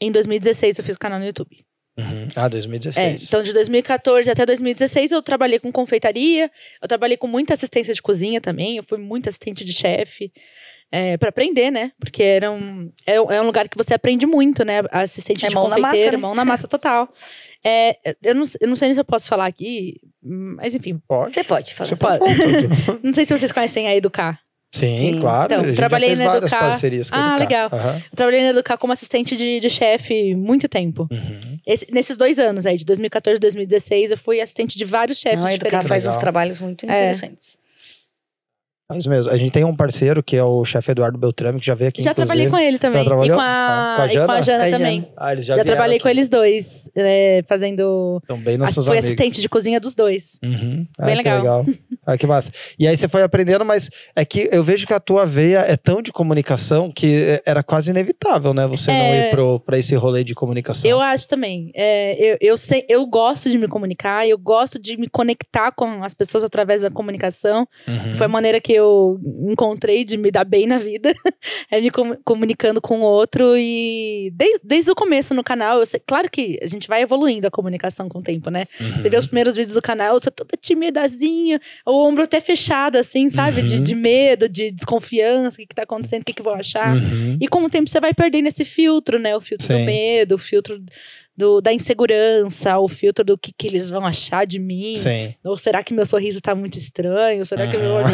Em 2016 eu fiz o canal no YouTube.
Uhum. Ah,
É,
2016.
então de 2014 até 2016 eu trabalhei com confeitaria, eu trabalhei com muita assistência de cozinha também, eu fui muito assistente de chefe. É, para aprender, né? Porque era um, é, um- é um lugar que você aprende muito, né? Assistente
É
de
mão na
confeiteiro,
massa, né?
mão na massa total. É, eu, não, eu não sei nem se eu posso falar aqui, mas enfim.
Pode.
Você pode falar.
Você
pode. Não sei se vocês conhecem a Educar.
Sim,
Sim.
claro.
Então,
a gente
trabalhei
já fez
na
várias
Educar.
parcerias com a
Ah,
Educar.
legal. Eu trabalhei na Educar como assistente de, de chefe muito tempo.
Uhum.
Esse- nesses dois anos aí, de 2014 e 2016, eu fui assistente de vários chefes
Não, a Educar
diferentes.
faz uns trabalhos muito
É.
Mas mesmo. A gente tem um parceiro que é o chefe Eduardo Beltrame, que já veio aqui,
Já trabalhei com ele também.
Já trabalhou?
E com
Ah,
a,
com a
e com a
Jana?
Com a
também.
Jana.
Ah, eles
Já,
já,
trabalhei
aqui.
com eles dois, é, fazendo. Acho
nossos
fui
amigos.
assistente de cozinha dos dois.
Uhum. Ah,
Bem
que
legal.
Ah, que massa. E aí você foi aprendendo, mas é que eu vejo que a tua veia é tão de comunicação que era quase inevitável, né? Você não
É.
ir pro, pra esse rolê de comunicação.
Eu acho também. É, eu, eu, sei, eu gosto de me comunicar, eu gosto de me conectar com as pessoas através da comunicação.
Uhum.
Foi a maneira que eu encontrei de me dar bem na vida. é me com- comunicando com o outro. E desde, desde o começo no canal, sei- claro que a gente vai evoluindo a comunicação com o tempo, né?
Uhum.
Você vê os primeiros vídeos do canal, você toda timidazinha, o ombro até fechado, assim, sabe? De,
Uhum.
de medo, de desconfiança, o que, que tá acontecendo, o que, que vão achar.
Uhum.
E com o tempo você vai perdendo esse filtro, né? O filtro
Sim.
do medo, o filtro do, da insegurança, o filtro do que, que eles vão achar de mim.
Sim.
Ou será que meu sorriso tá muito estranho? Será que meu
Uhum.
olho.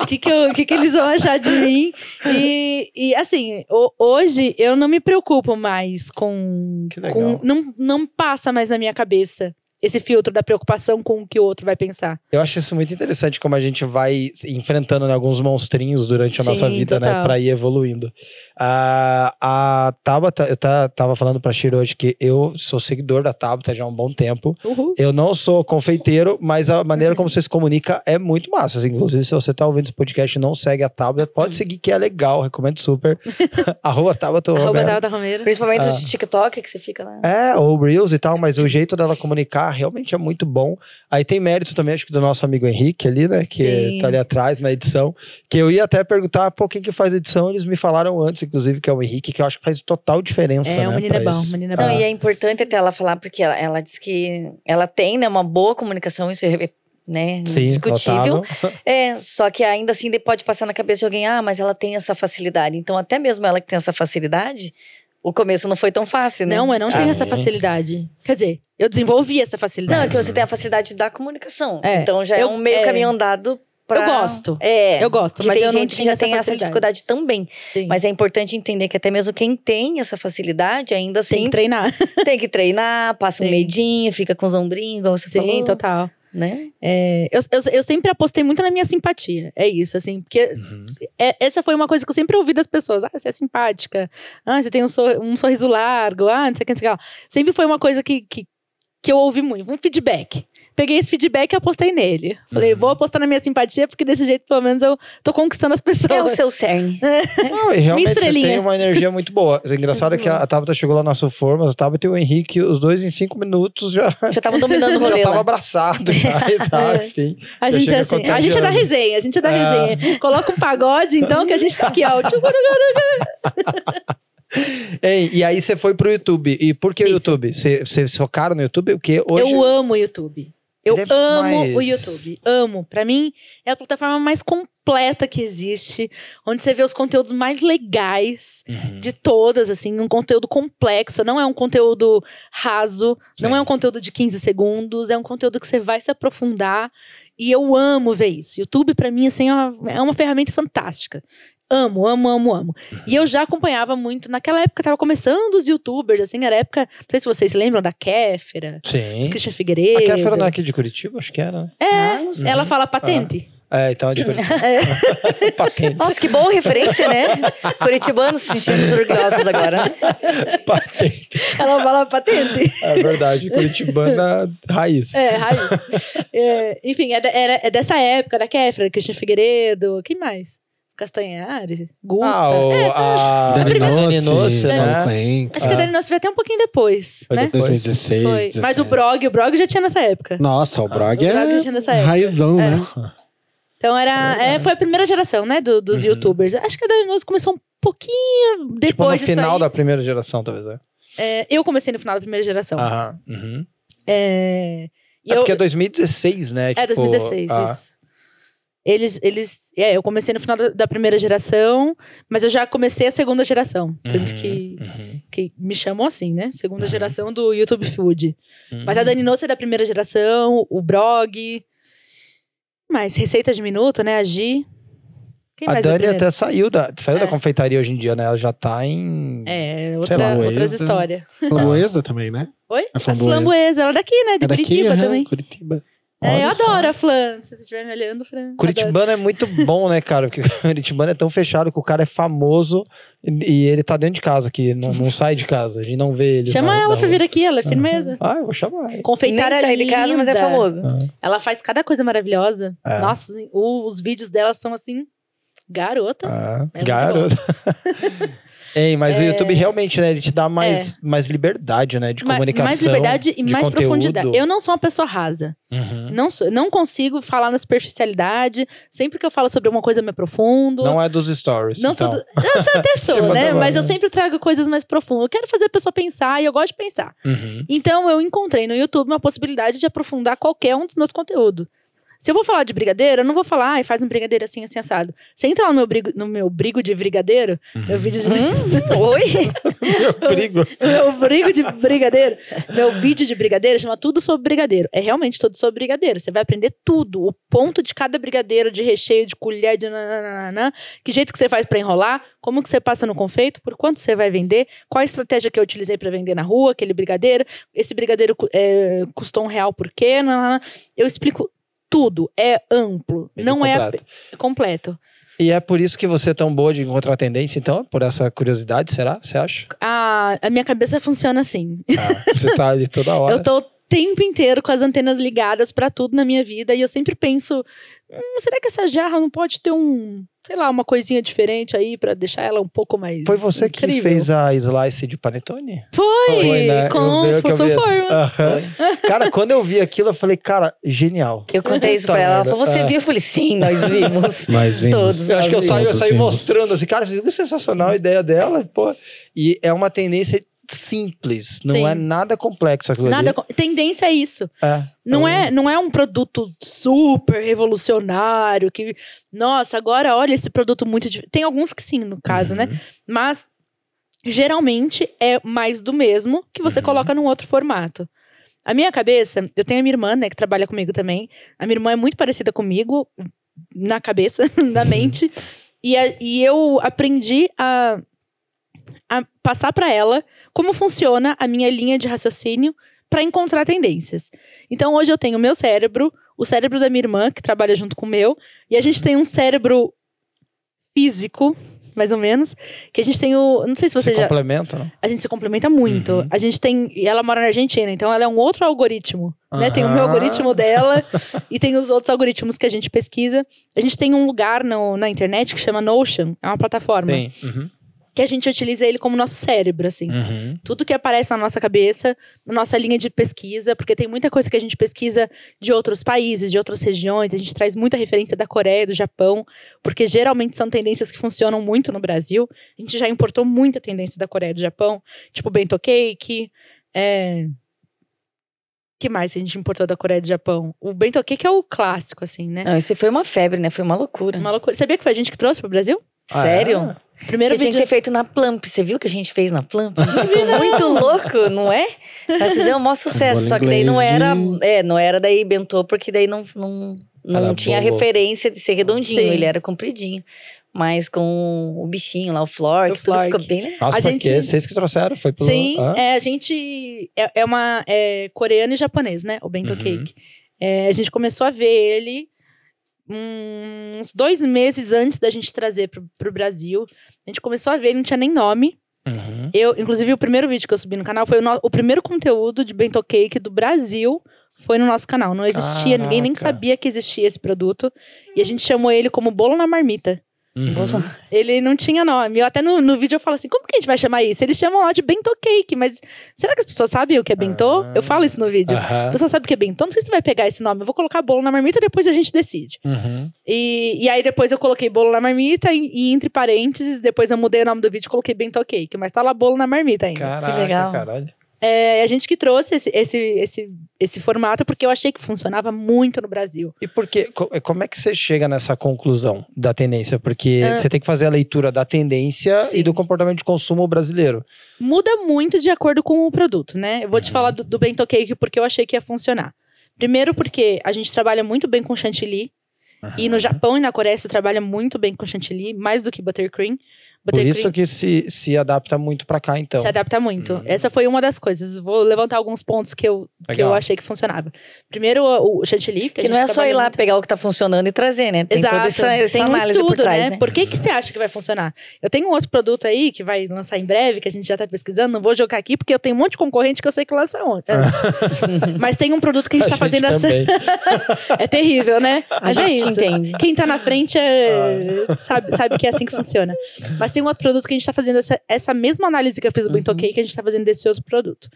O que, que, eu- que, que eles vão achar de mim? E, e assim, ho- hoje eu não me preocupo mais com. Com não, não passa mais na minha cabeça esse filtro da preocupação com o que o outro vai pensar.
Eu acho isso muito interessante como a gente vai enfrentando né, alguns monstrinhos durante a
Sim,
nossa vida, né?
total.
Pra ir evoluindo. Ah, a Tabata, eu tá, tava falando pra Shiro hoje que eu sou seguidor da Tabata já há um bom tempo.
Uhul.
Eu não sou confeiteiro, mas a maneira como você se comunica é muito massa. Assim, Inclusive, se você tá ouvindo esse podcast e não segue a Tabata, pode seguir que é legal, recomendo super. Arroba Tabata
Arroba
Romero.
Tabata Romero.
Principalmente
Ah.
os de TikTok que você fica lá.
É, ou Reels e tal, mas o jeito dela comunicar realmente é muito bom. Aí tem mérito também, acho que do nosso amigo Henrique ali, né? Que
Sim.
tá ali atrás na edição. Que eu ia até perguntar, pô, quem que faz edição? Eles me falaram antes, inclusive, que é o Henrique, que eu acho que faz total diferença.
É,
né,
o menino é bom,
isso.
menino é
Não,
bom.
e é importante até ela falar, porque ela, ela diz que ela tem né, uma boa comunicação, isso é né,
Sim,
indiscutível.
notável.
É, só que ainda assim de- pode passar na cabeça de alguém, ah, mas ela tem essa facilidade. Então, até mesmo ela que tem essa facilidade, o começo não foi tão fácil, né?
Não, eu não tenho
Ah,
essa
é.
facilidade. Quer dizer, eu desenvolvi essa facilidade.
Não, é que você tem a facilidade da comunicação.
É,
Então já é
eu-
um meio
é.
caminho andado pra...
Eu gosto.
É.
Eu gosto, mas
tem
eu não
gente que já tem essa
facilidade.
dificuldade também.
Sim.
Mas é importante entender que até mesmo quem tem essa facilidade, ainda
tem
assim,
que treinar.
tem que treinar, passa um
Sim.
medinho, fica com os ombrinhos, igual você
Sim,
falou.
total.
Né?
É, eu, eu, eu sempre apostei muito na minha simpatia. É isso, assim, porque
Uhum.
é- essa foi uma coisa que eu sempre ouvi das pessoas. Ah, você é simpática. Ah, você tem um, sor- um sorriso largo. Ah, não sei o que, não sei o que. Sempre foi uma coisa que, que, que eu ouvi muito, um feedback. Peguei esse feedback e apostei nele. Falei,
Uhum.
vou apostar na minha simpatia, porque desse jeito, pelo menos, eu tô conquistando as pessoas.
É o seu cerne.
Não, e realmente você
estrelinha.
tem uma energia muito boa. O engraçado é que a, a Tabata chegou lá na sua forma, a Tabata e o Henrique, os dois em cinco minutos já,
Já tava dominando o rolê
tava
lá.
abraçado já e tal,
É.
enfim.
A gente é assim. A gente é da resenha, a gente é da
É.
resenha. Coloca um pagode, então, que a gente tá aqui, ó.
Ei, e aí você foi pro YouTube. E por que o. YouTube? Você, vocês focaram no YouTube? Porque hoje.
Eu amo o YouTube. Eu
é
amo
mais-
o YouTube. Amo. Pra mim, é a plataforma mais completa que existe. Onde você vê os conteúdos mais legais
Uhum.
de todas, assim. Um conteúdo complexo. Não é um conteúdo raso. Não é um conteúdo de 15 segundos. É um conteúdo que você vai se aprofundar. E eu amo ver isso. YouTube, pra mim, assim, é uma, é uma ferramenta fantástica. Amo, amo, amo, amo. E eu já acompanhava muito. Naquela época, tava começando os youtubers, assim, era a época. Não sei se vocês se lembram da Kéfera.
Sim.
Christian Figueiredo.
A Kéfera não é aqui de Curitiba? Acho que era. né?
É, ela fala patente.
É, então é de Curitiba.
É.
Patente.
Nossa, que boa referência, né? Curitibanos se sentimos orgulhosos agora.
Patente.
Ela fala patente.
É verdade. Curitibana raiz.
É, raiz. É, enfim, é, era, é dessa época, da Kéfera, Christian Figueiredo. Quem mais? Castanhari, Gusta.
Ah, o,
É,
a
Dani
Dani
Nossi,
Nossi,
Paulo
né?
Cuenca,
Acho que a Dani Nossa veio até um pouquinho depois,
Foi
né?
depois.
2016,
Foi.
17.
Mas o Brog, o Brog já tinha nessa época.
Nossa, o Brog
O Brog já
é
tinha nessa época.
raizão,
É.
né?
Então era. é, foi a primeira geração, né? do- dos
Uhum.
youtubers. Acho que a Dani Nossa começou um pouquinho depois
Tipo, no
disso
final
aí.
da primeira geração, talvez, né?
É, eu comecei no final da primeira geração.
Aham. Uhum.
É,
É
eu-
porque é 2016, né?
É,
Tipo,
2016,
ah,
isso. Eles, eles, é, eu comecei no final da, da primeira geração, mas eu já comecei a segunda geração. Tanto
uhum,
que,
uhum,
que me chamam assim, né? Segunda
Uhum.
geração do YouTube Food.
uhum.
Mas a Dani Nossa é da primeira geração, o Brog. Mais Receita de Minuto, né? A Gi. Quem
A
mais é
Dani até saiu da, saiu da
É.
confeitaria hoje em dia, né? Ela já tá em.
É,
Sei
outra,
lá,
outras histórias.
Flamboesa também, né?
Oi?
A
A
Flamboesa.
Ela é daqui, né? De
É daqui,
Curitiba também.
Curitiba.
É, eu
só.
adoro a Flan. Se você estiver me olhando, Fran. adoro.
Curitibano é muito bom, né, cara? Porque o Curitibano é tão fechado que o cara é famoso e, ele tá dentro de casa aqui, não, não sai de casa. A gente não vê ele.
Chama
na-
ela
na
pra vir aqui, ela é firmeza.
Ah, eu vou chamar.
Nem
Confeitária
sai de casa, mas é
linda.
famoso.
Ela faz cada coisa maravilhosa.
É.
Nossa, os vídeos dela são assim, garota.
Ah,
É muito
Ei, mas o
É.
YouTube realmente, né? Ele te dá mais, mais liberdade, né? De
Ma-
comunicação.
mais liberdade e mais
conteúdo.
profundidade. Eu não sou uma pessoa rasa.
Uhum.
Não, sou, não consigo falar na superficialidade. Sempre que eu falo sobre uma coisa, eu me aprofundo.
Não é dos stories.
Não
então.
sou, do- eu sou até sou,
Tipo,
né? Mas eu
né?
sempre trago coisas mais profundas. Eu quero fazer a pessoa pensar e eu gosto de pensar.
Uhum.
Então eu encontrei no YouTube uma possibilidade de aprofundar qualquer um dos meus conteúdos. Se eu vou falar de brigadeiro, eu não vou falar, ai, faz um brigadeiro assim, assim, assado. Você entra lá no meu brigo, no meu brigo de brigadeiro, meu vídeo de
Hum, oi?
Meu perigo.
meu brigo de brigadeiro, meu vídeo de brigadeiro chama tudo sobre brigadeiro. É realmente tudo sobre brigadeiro. Você vai aprender tudo, o ponto de cada brigadeiro, de recheio, de colher, de nananana, que jeito que você faz pra enrolar, como que você passa no confeito, por quanto você vai vender, qual a estratégia que eu utilizei pra vender na rua, aquele brigadeiro, esse brigadeiro é, custou um real por quê, nananana. eu explico tudo, é amplo,
Bem
não é
completo.
é completo.
E é por isso que você é tão boa de encontrar tendência, então? Por essa curiosidade, será? Você acha?
A, a minha cabeça funciona assim.
Ah, você tá ali toda hora.
Eu tô o tempo inteiro com as antenas ligadas pra tudo na minha vida e eu sempre penso, "Hum, será que essa jarra não pode ter um, sei lá, uma coisinha diferente aí pra deixar ela um pouco mais
Foi você que
incrível?
fez a slice de panetone?
Foi,
né?
com
que.
Forma.
Aham. Cara, quando eu vi aquilo, eu falei, cara, genial.
Eu contei isso pra ela. Ela falou: Você
Ah.
viu? Eu falei: Sim, nós vimos.
Mas vimos.
Todos.
Eu acho que eu
Nós
saí, eu saí mostrando assim, cara, que sensacional a ideia dela, pô. E é uma tendência simples, não
Sim.
é nada complexo aquilo
Nada,
ali.
tendência é isso.
É,
Não
é
é, não é um produto super revolucionário que, nossa, agora olha esse produto muito tem alguns que sim, no caso, né?
Uhum.
Mas geralmente é mais do mesmo que você
Uhum.
coloca num outro formato. A minha cabeça, eu tenho a minha irmã, né, que trabalha comigo também. A minha irmã é muito parecida comigo na cabeça, na
Uhum.
mente. E, a- e eu aprendi a passar para ela como funciona a minha linha de raciocínio para encontrar tendências. Então hoje eu tenho o meu cérebro, o cérebro da minha irmã, que trabalha junto com o meu, e a gente tem um cérebro físico mais ou menos. Que a gente tem o. Não sei se você
Se
já.
complementa, né?
A gente se complementa muito.
Uhum.
A gente tem. E ela mora na Argentina, então ela é um outro algoritmo. Né? Tem o meu
Aham.
algoritmo dela e tem os outros algoritmos que a gente pesquisa. A gente tem um lugar no- na internet que chama Notion, é uma plataforma,
Sim. Uhum.
Que a gente utiliza ele como nosso cérebro, assim.
Uhum.
Tudo que aparece na nossa cabeça, na nossa linha de pesquisa, porque tem muita coisa que a gente pesquisa de outros países, de outras regiões, a gente traz muita referência da Coreia, do Japão, porque geralmente são tendências que funcionam muito no Brasil. A gente já importou muita tendência da Coreia e do Japão, tipo bento cake, é... que mais a gente importou da Coreia e do Japão? O bento cake é o clássico, assim, né?
Não, isso foi uma febre, né? Foi uma loucura.
Uma loucura. Sabia que foi a gente que trouxe pro Brasil?
Ah,
Sério?
é?
Primeiro
você tinha
vídeo...
que ter feito na Plump. Você viu o que a gente fez na Plump? A gente ficou muito louco, não é? Nós fizemos o maior sucesso. Só que daí não era.
de-
É, não era daí bentô, porque daí não, não, não
Era
tinha
bolo.
referência de ser redondinho.
Sim.
Ele era compridinho. Mas com o bichinho lá, o Flork,
O
tudo
Flork.
ficou bem legal.
Nossa,
A gente-
vocês que trouxeram, foi pelo...
Sim,
Ah?
é, a gente. É, é uma. É coreano e japonês, né? O bento
Uhum.
cake. É, a gente começou a ver ele uns dois meses antes da gente trazer pro, pro Brasil. A gente começou a ver, ele não tinha nem nome.
Uhum.
Eu, inclusive, o primeiro vídeo que eu subi no canal foi o, no- o primeiro conteúdo de bento cake do Brasil. Foi no nosso canal. Não existia, ninguém nem
Caraca.
sabia que existia esse produto. E a gente chamou ele como bolo na marmita.
Uhum.
Ele não tinha nome. Eu até no, no vídeo eu falo assim: como que a gente vai chamar isso? Eles chamam lá de bento cake, mas será que as pessoas sabem o que é bentô?
Ah.
Eu falo isso no vídeo.
Aham.
A pessoa sabe o que é bentô? Não sei se vai pegar esse nome. Eu vou colocar bolo na marmita depois a gente decide.
Uhum.
E, e aí depois eu coloquei bolo na marmita e, e entre parênteses, depois eu mudei o nome do vídeo e coloquei bento cake. Mas tá lá bolo na marmita ainda.
Caraca,
legal.
caralho.
É a gente que trouxe esse, esse, esse, esse formato porque eu achei que funcionava muito no Brasil.
E por quê? Co- Como é que você chega nessa conclusão da tendência? Porque
Ah.
você tem que fazer a leitura da tendência
Sim.
e do comportamento de consumo brasileiro.
muda muito de acordo com o produto, né? Eu vou te
Uhum.
falar do, do bento cake porque eu achei que ia funcionar. Primeiro porque a gente trabalha muito bem com chantilly. E no Japão e na Coreia se trabalha muito bem com chantilly, mais do que buttercream.
Por isso que se, se adapta muito pra cá, então.
se adapta muito.
Uhum.
Essa foi uma das coisas. Vou levantar alguns pontos que eu, que eu achei que funcionava. Primeiro, o, o chantilly.
Que
a
não é só
trabalha
ir lá
muito-
pegar o que tá funcionando e trazer, né? Tem
Exato.
toda essa, essa
Tem um
análise
estudo,
por trás,
né?
né?
Por que, que você acha que vai funcionar? Eu tenho um outro produto aí que vai lançar em breve, que a gente já tá pesquisando. Não vou jogar aqui, porque eu tenho um monte de concorrente que eu sei que lança on- antes. Mas tem um produto que a gente tá fazendo essa. É terrível, né?
A
Mas é
gente entende.
Quem tá na frente é- sabe, sabe que é assim que funciona. Mas tem um outro produto que a gente tá fazendo essa, essa mesma análise que eu fiz do bento
Uhum.
cake, a gente tá fazendo desse outro produto.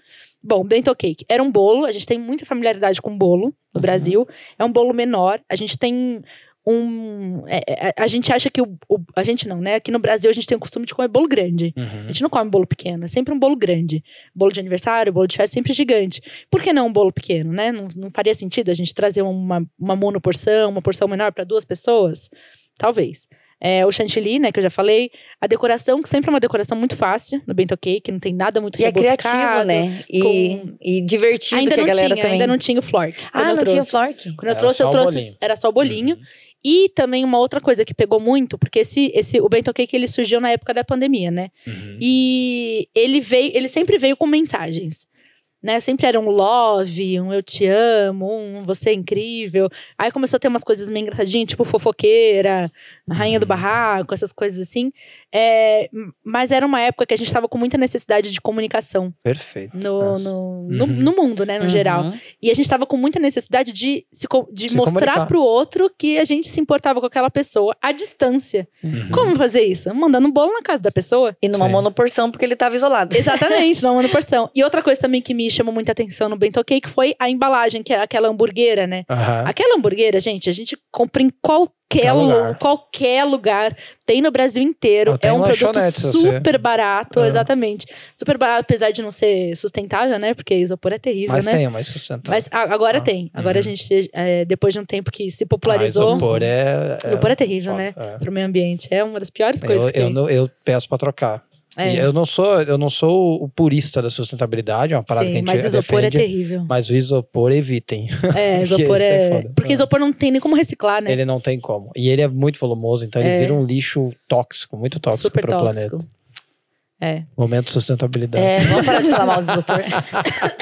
Bom, bento cake era um bolo, a gente tem muita familiaridade com bolo no
Uhum.
Brasil. É um bolo menor, a gente tem um. é- é- a gente acha que o, o- A gente não, né? Aqui no Brasil a gente tem o costume de comer bolo grande. A
Uhum.
gente não come bolo pequeno, é sempre um bolo grande. Bolo de aniversário, bolo de festa, sempre gigante. Por que não um bolo pequeno, né? Não, não faria sentido a gente trazer uma, uma monoporção, uma porção menor para duas pessoas? Talvez. É, o chantilly, né, que eu já falei. A decoração, que sempre é uma decoração muito fácil no bento cake, não tem nada muito
E é
rebuscado.
criativo, né? E,
com-
e divertido
Ainda
que a
não
galera
tinha,
também.
ainda não tinha o flork.
Ah,
eu
não tinha o
trouxe.
Flork?
Quando eu
Era
trouxe, eu trouxe.
bolinho.
Era só o bolinho.
Uhum.
E também uma outra coisa que pegou muito, porque esse, esse, o bento cake ele surgiu na época da pandemia, né?
Uhum.
E ele veio, ele sempre veio com mensagens. Né? Sempre era um love, um eu te amo, um você é incrível. Aí começou a ter umas coisas meio engraçadinhas, tipo fofoqueira, rainha do barraco, essas coisas assim. É, mas era uma época que a gente estava com muita necessidade de comunicação
Perfeito.
no, no, no,
Uhum.
no mundo, né, no
Uhum.
geral. E a gente estava com muita necessidade de, se, de
Se
mostrar
comunicar.
pro outro que a gente se importava com aquela pessoa à distância.
Uhum.
Como fazer isso? Mandando um bolo na casa da pessoa.
E numa
Sim.
monoporção, porque ele tava isolado.
Exatamente, não uma porção. E outra coisa também que me chamou muita atenção no bento cake foi a embalagem, que é aquela hamburguera, né? Aquela hamburguera, gente, a gente compra em qualquer,
Qualquer
lu-
lugar.
qualquer lugar. Tem no Brasil inteiro.
Ah, tem
é um produto super barato,
Ah.
exatamente. Super barato, apesar de não ser sustentável, né? Porque isopor é terrível,
Mas
né?
tem, mais sustentável.
Mas a- agora
Ah,
tem. Agora a
uhum.
gente, é, depois de um tempo que se
Ah,
popularizou,
isopor é, é,
isopor é terrível, né?
é.
Pro meio ambiente. É uma das piores coisas
Eu,
que
eu,
tem.
não- eu peço pra trocar.
É.
E eu não sou, eu não sou o purista da sustentabilidade, é uma parada
Sim,
que a gente
mas isopor
defende,
é terrível.
Mas o isopor evitem.
É, isopor
é
é.
foda.
Porque
É.
isopor não tem nem como reciclar, né?
Ele não tem como. E ele é muito volumoso, então ele
É.
vira um lixo tóxico, muito tóxico para o planeta.
É.
Momento sustentabilidade.
É, vamos parar de falar mal do isopor.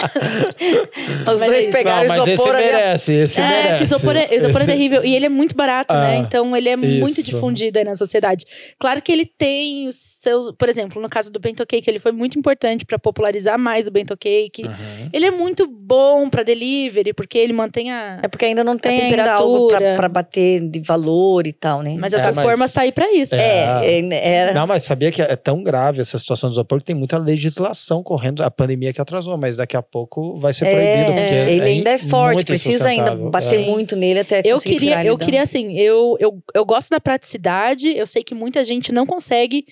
Os
Mas
dois
é
pegaram
Não, mas esse
isopor ali. ó.
merece, esse
é,
merece.
que isopor é, isopor é
Esse-
terrível. E ele é muito barato, né?
Ah,
Então ele é muito
isso.
difundido aí na sociedade. Claro que ele tem os seus. Por exemplo, no caso do bento cake, ele foi muito importante para popularizar mais o bento cake.
Uhum.
Ele é muito bom para delivery, porque ele mantém a.
É porque ainda não tem ainda
temperatura.
algo pra, pra bater de valor e tal, né?
Mas as
É, mas-
reformas tá aí pra isso.
É, é, era.
Não, mas sabia que é tão grave essa situação do isopor que tem muita legislação correndo. A pandemia que atrasou, mas daqui a pouco vai ser proibido. porque
É, ele
é
ainda é forte, precisa ainda
insustentável.
bater
É.
muito nele até
Eu
conseguir
queria,
tirar ele
eu queria assim, eu, eu, eu gosto da praticidade, eu sei que muita gente não consegue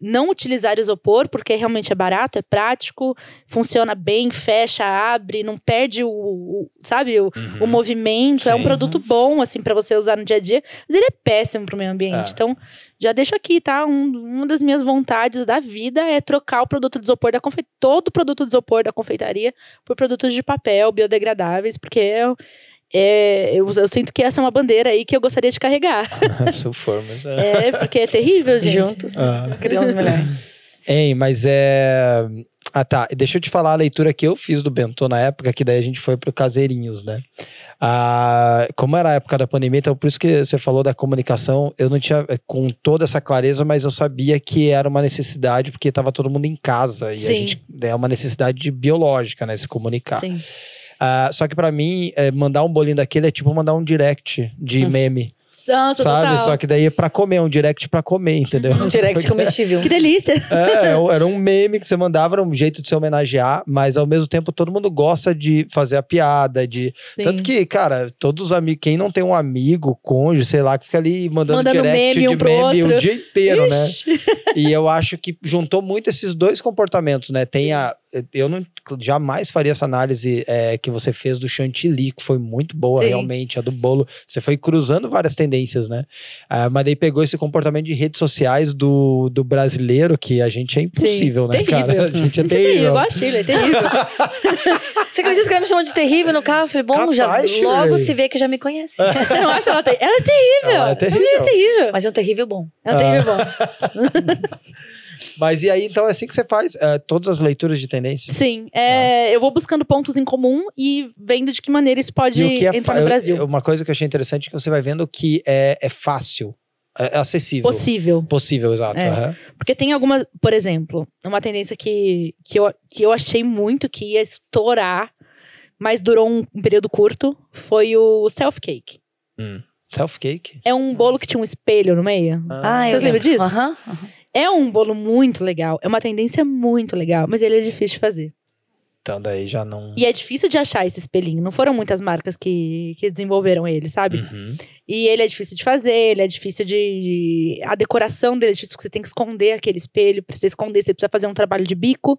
não utilizar isopor, porque realmente é barato, é prático, funciona bem, fecha, abre, não perde o, o- sabe, o,
Uhum.
o movimento, é um
Sim.
produto bom, assim, para você usar no dia a dia, mas ele é péssimo pro meio ambiente,
É.
então já deixo aqui, tá, um, uma das minhas vontades da vida é trocar o produto de isopor da confeitaria, todo o produto de isopor da confeitaria por produtos de papel biodegradáveis, porque é, é, eu, eu sinto que essa é uma bandeira aí que eu gostaria de carregar.
Se for, mas é.
É, porque é terrível, gente.
Juntos.
Ah.
Criamos melhor.
Hein, mas é. Ah, tá. Deixa eu te falar a leitura que eu fiz do Bentô na época, que daí a gente foi pro Caseirinhos, né? Ah, como era a época da pandemia, então por isso que você falou da comunicação, eu não tinha eh, com toda essa clareza, mas eu sabia que era uma necessidade, porque estava todo mundo em casa. E
Sim.
a gente é uma necessidade biológica, né? Se comunicar.
Sim.
Ah, só que pra mim, eh, mandar um bolinho daquele é tipo mandar um direct de meme,
Nossa,
sabe?
total.
Só que daí é pra comer, um direct pra comer, entendeu?
Um direct comestível.
Que delícia.
É, era um meme que você mandava, era um jeito de se homenagear, mas ao mesmo tempo todo mundo gosta de fazer a piada, de. Tanto que, cara, todos os amigos, quem não tem um amigo, cônjuge, sei lá, que fica ali mandando,
Mandando
direct
meme um
de
pro
meme
outro.
o dia inteiro, né?
Ixi.
E eu acho que juntou muito esses dois comportamentos, né? Tem a. Eu não jamais faria essa análise é, que você fez do chantilly, que foi muito boa,
Sim.
realmente, a do bolo. Você foi cruzando várias tendências, né? Ah, mas daí pegou esse comportamento de redes sociais do, do brasileiro, que a gente é impossível, né,
terrível.
cara? A gente é
Isso é terrível,
terrível.
igual a Sheila, é terrível.
Você acredita que ela me chamou de terrível no carro? Eu falei, bom, já,
Shirley.
logo se vê que já me conhece.
Você não acha ela ter... Ela é terrível.
Ela é terrível.
Ela é terrível.
Mas é um terrível bom.
É um terrível bom.
Mas e aí, então, é assim que você faz é, todas as leituras de tendência?
Sim, é, eu vou buscando pontos em comum e vendo de que maneira isso pode
E o que é
entrar no Brasil.
eu- Uma coisa que eu achei interessante é que você vai vendo que é, é fácil, é acessível.
Possível.
Possível, exato.
É.
aham.
Porque tem algumas, por exemplo, uma tendência que, que, eu, que eu achei muito que ia estourar, mas durou um, um período curto, foi o self-cake.
Self-cake?
É um bolo que tinha um espelho no meio.
Ah, eu
Vocês lembram disso?
Aham. aham.
É um bolo muito legal, é uma tendência muito legal, mas ele é difícil de fazer.
Então daí já não.
E é difícil de achar esse espelhinho. Não foram muitas marcas que, que desenvolveram ele, sabe?
Uhum.
E ele é difícil de fazer, ele é difícil de. A decoração dele é difícil, porque você tem que esconder aquele espelho. Pra você esconder, você precisa fazer um trabalho de bico.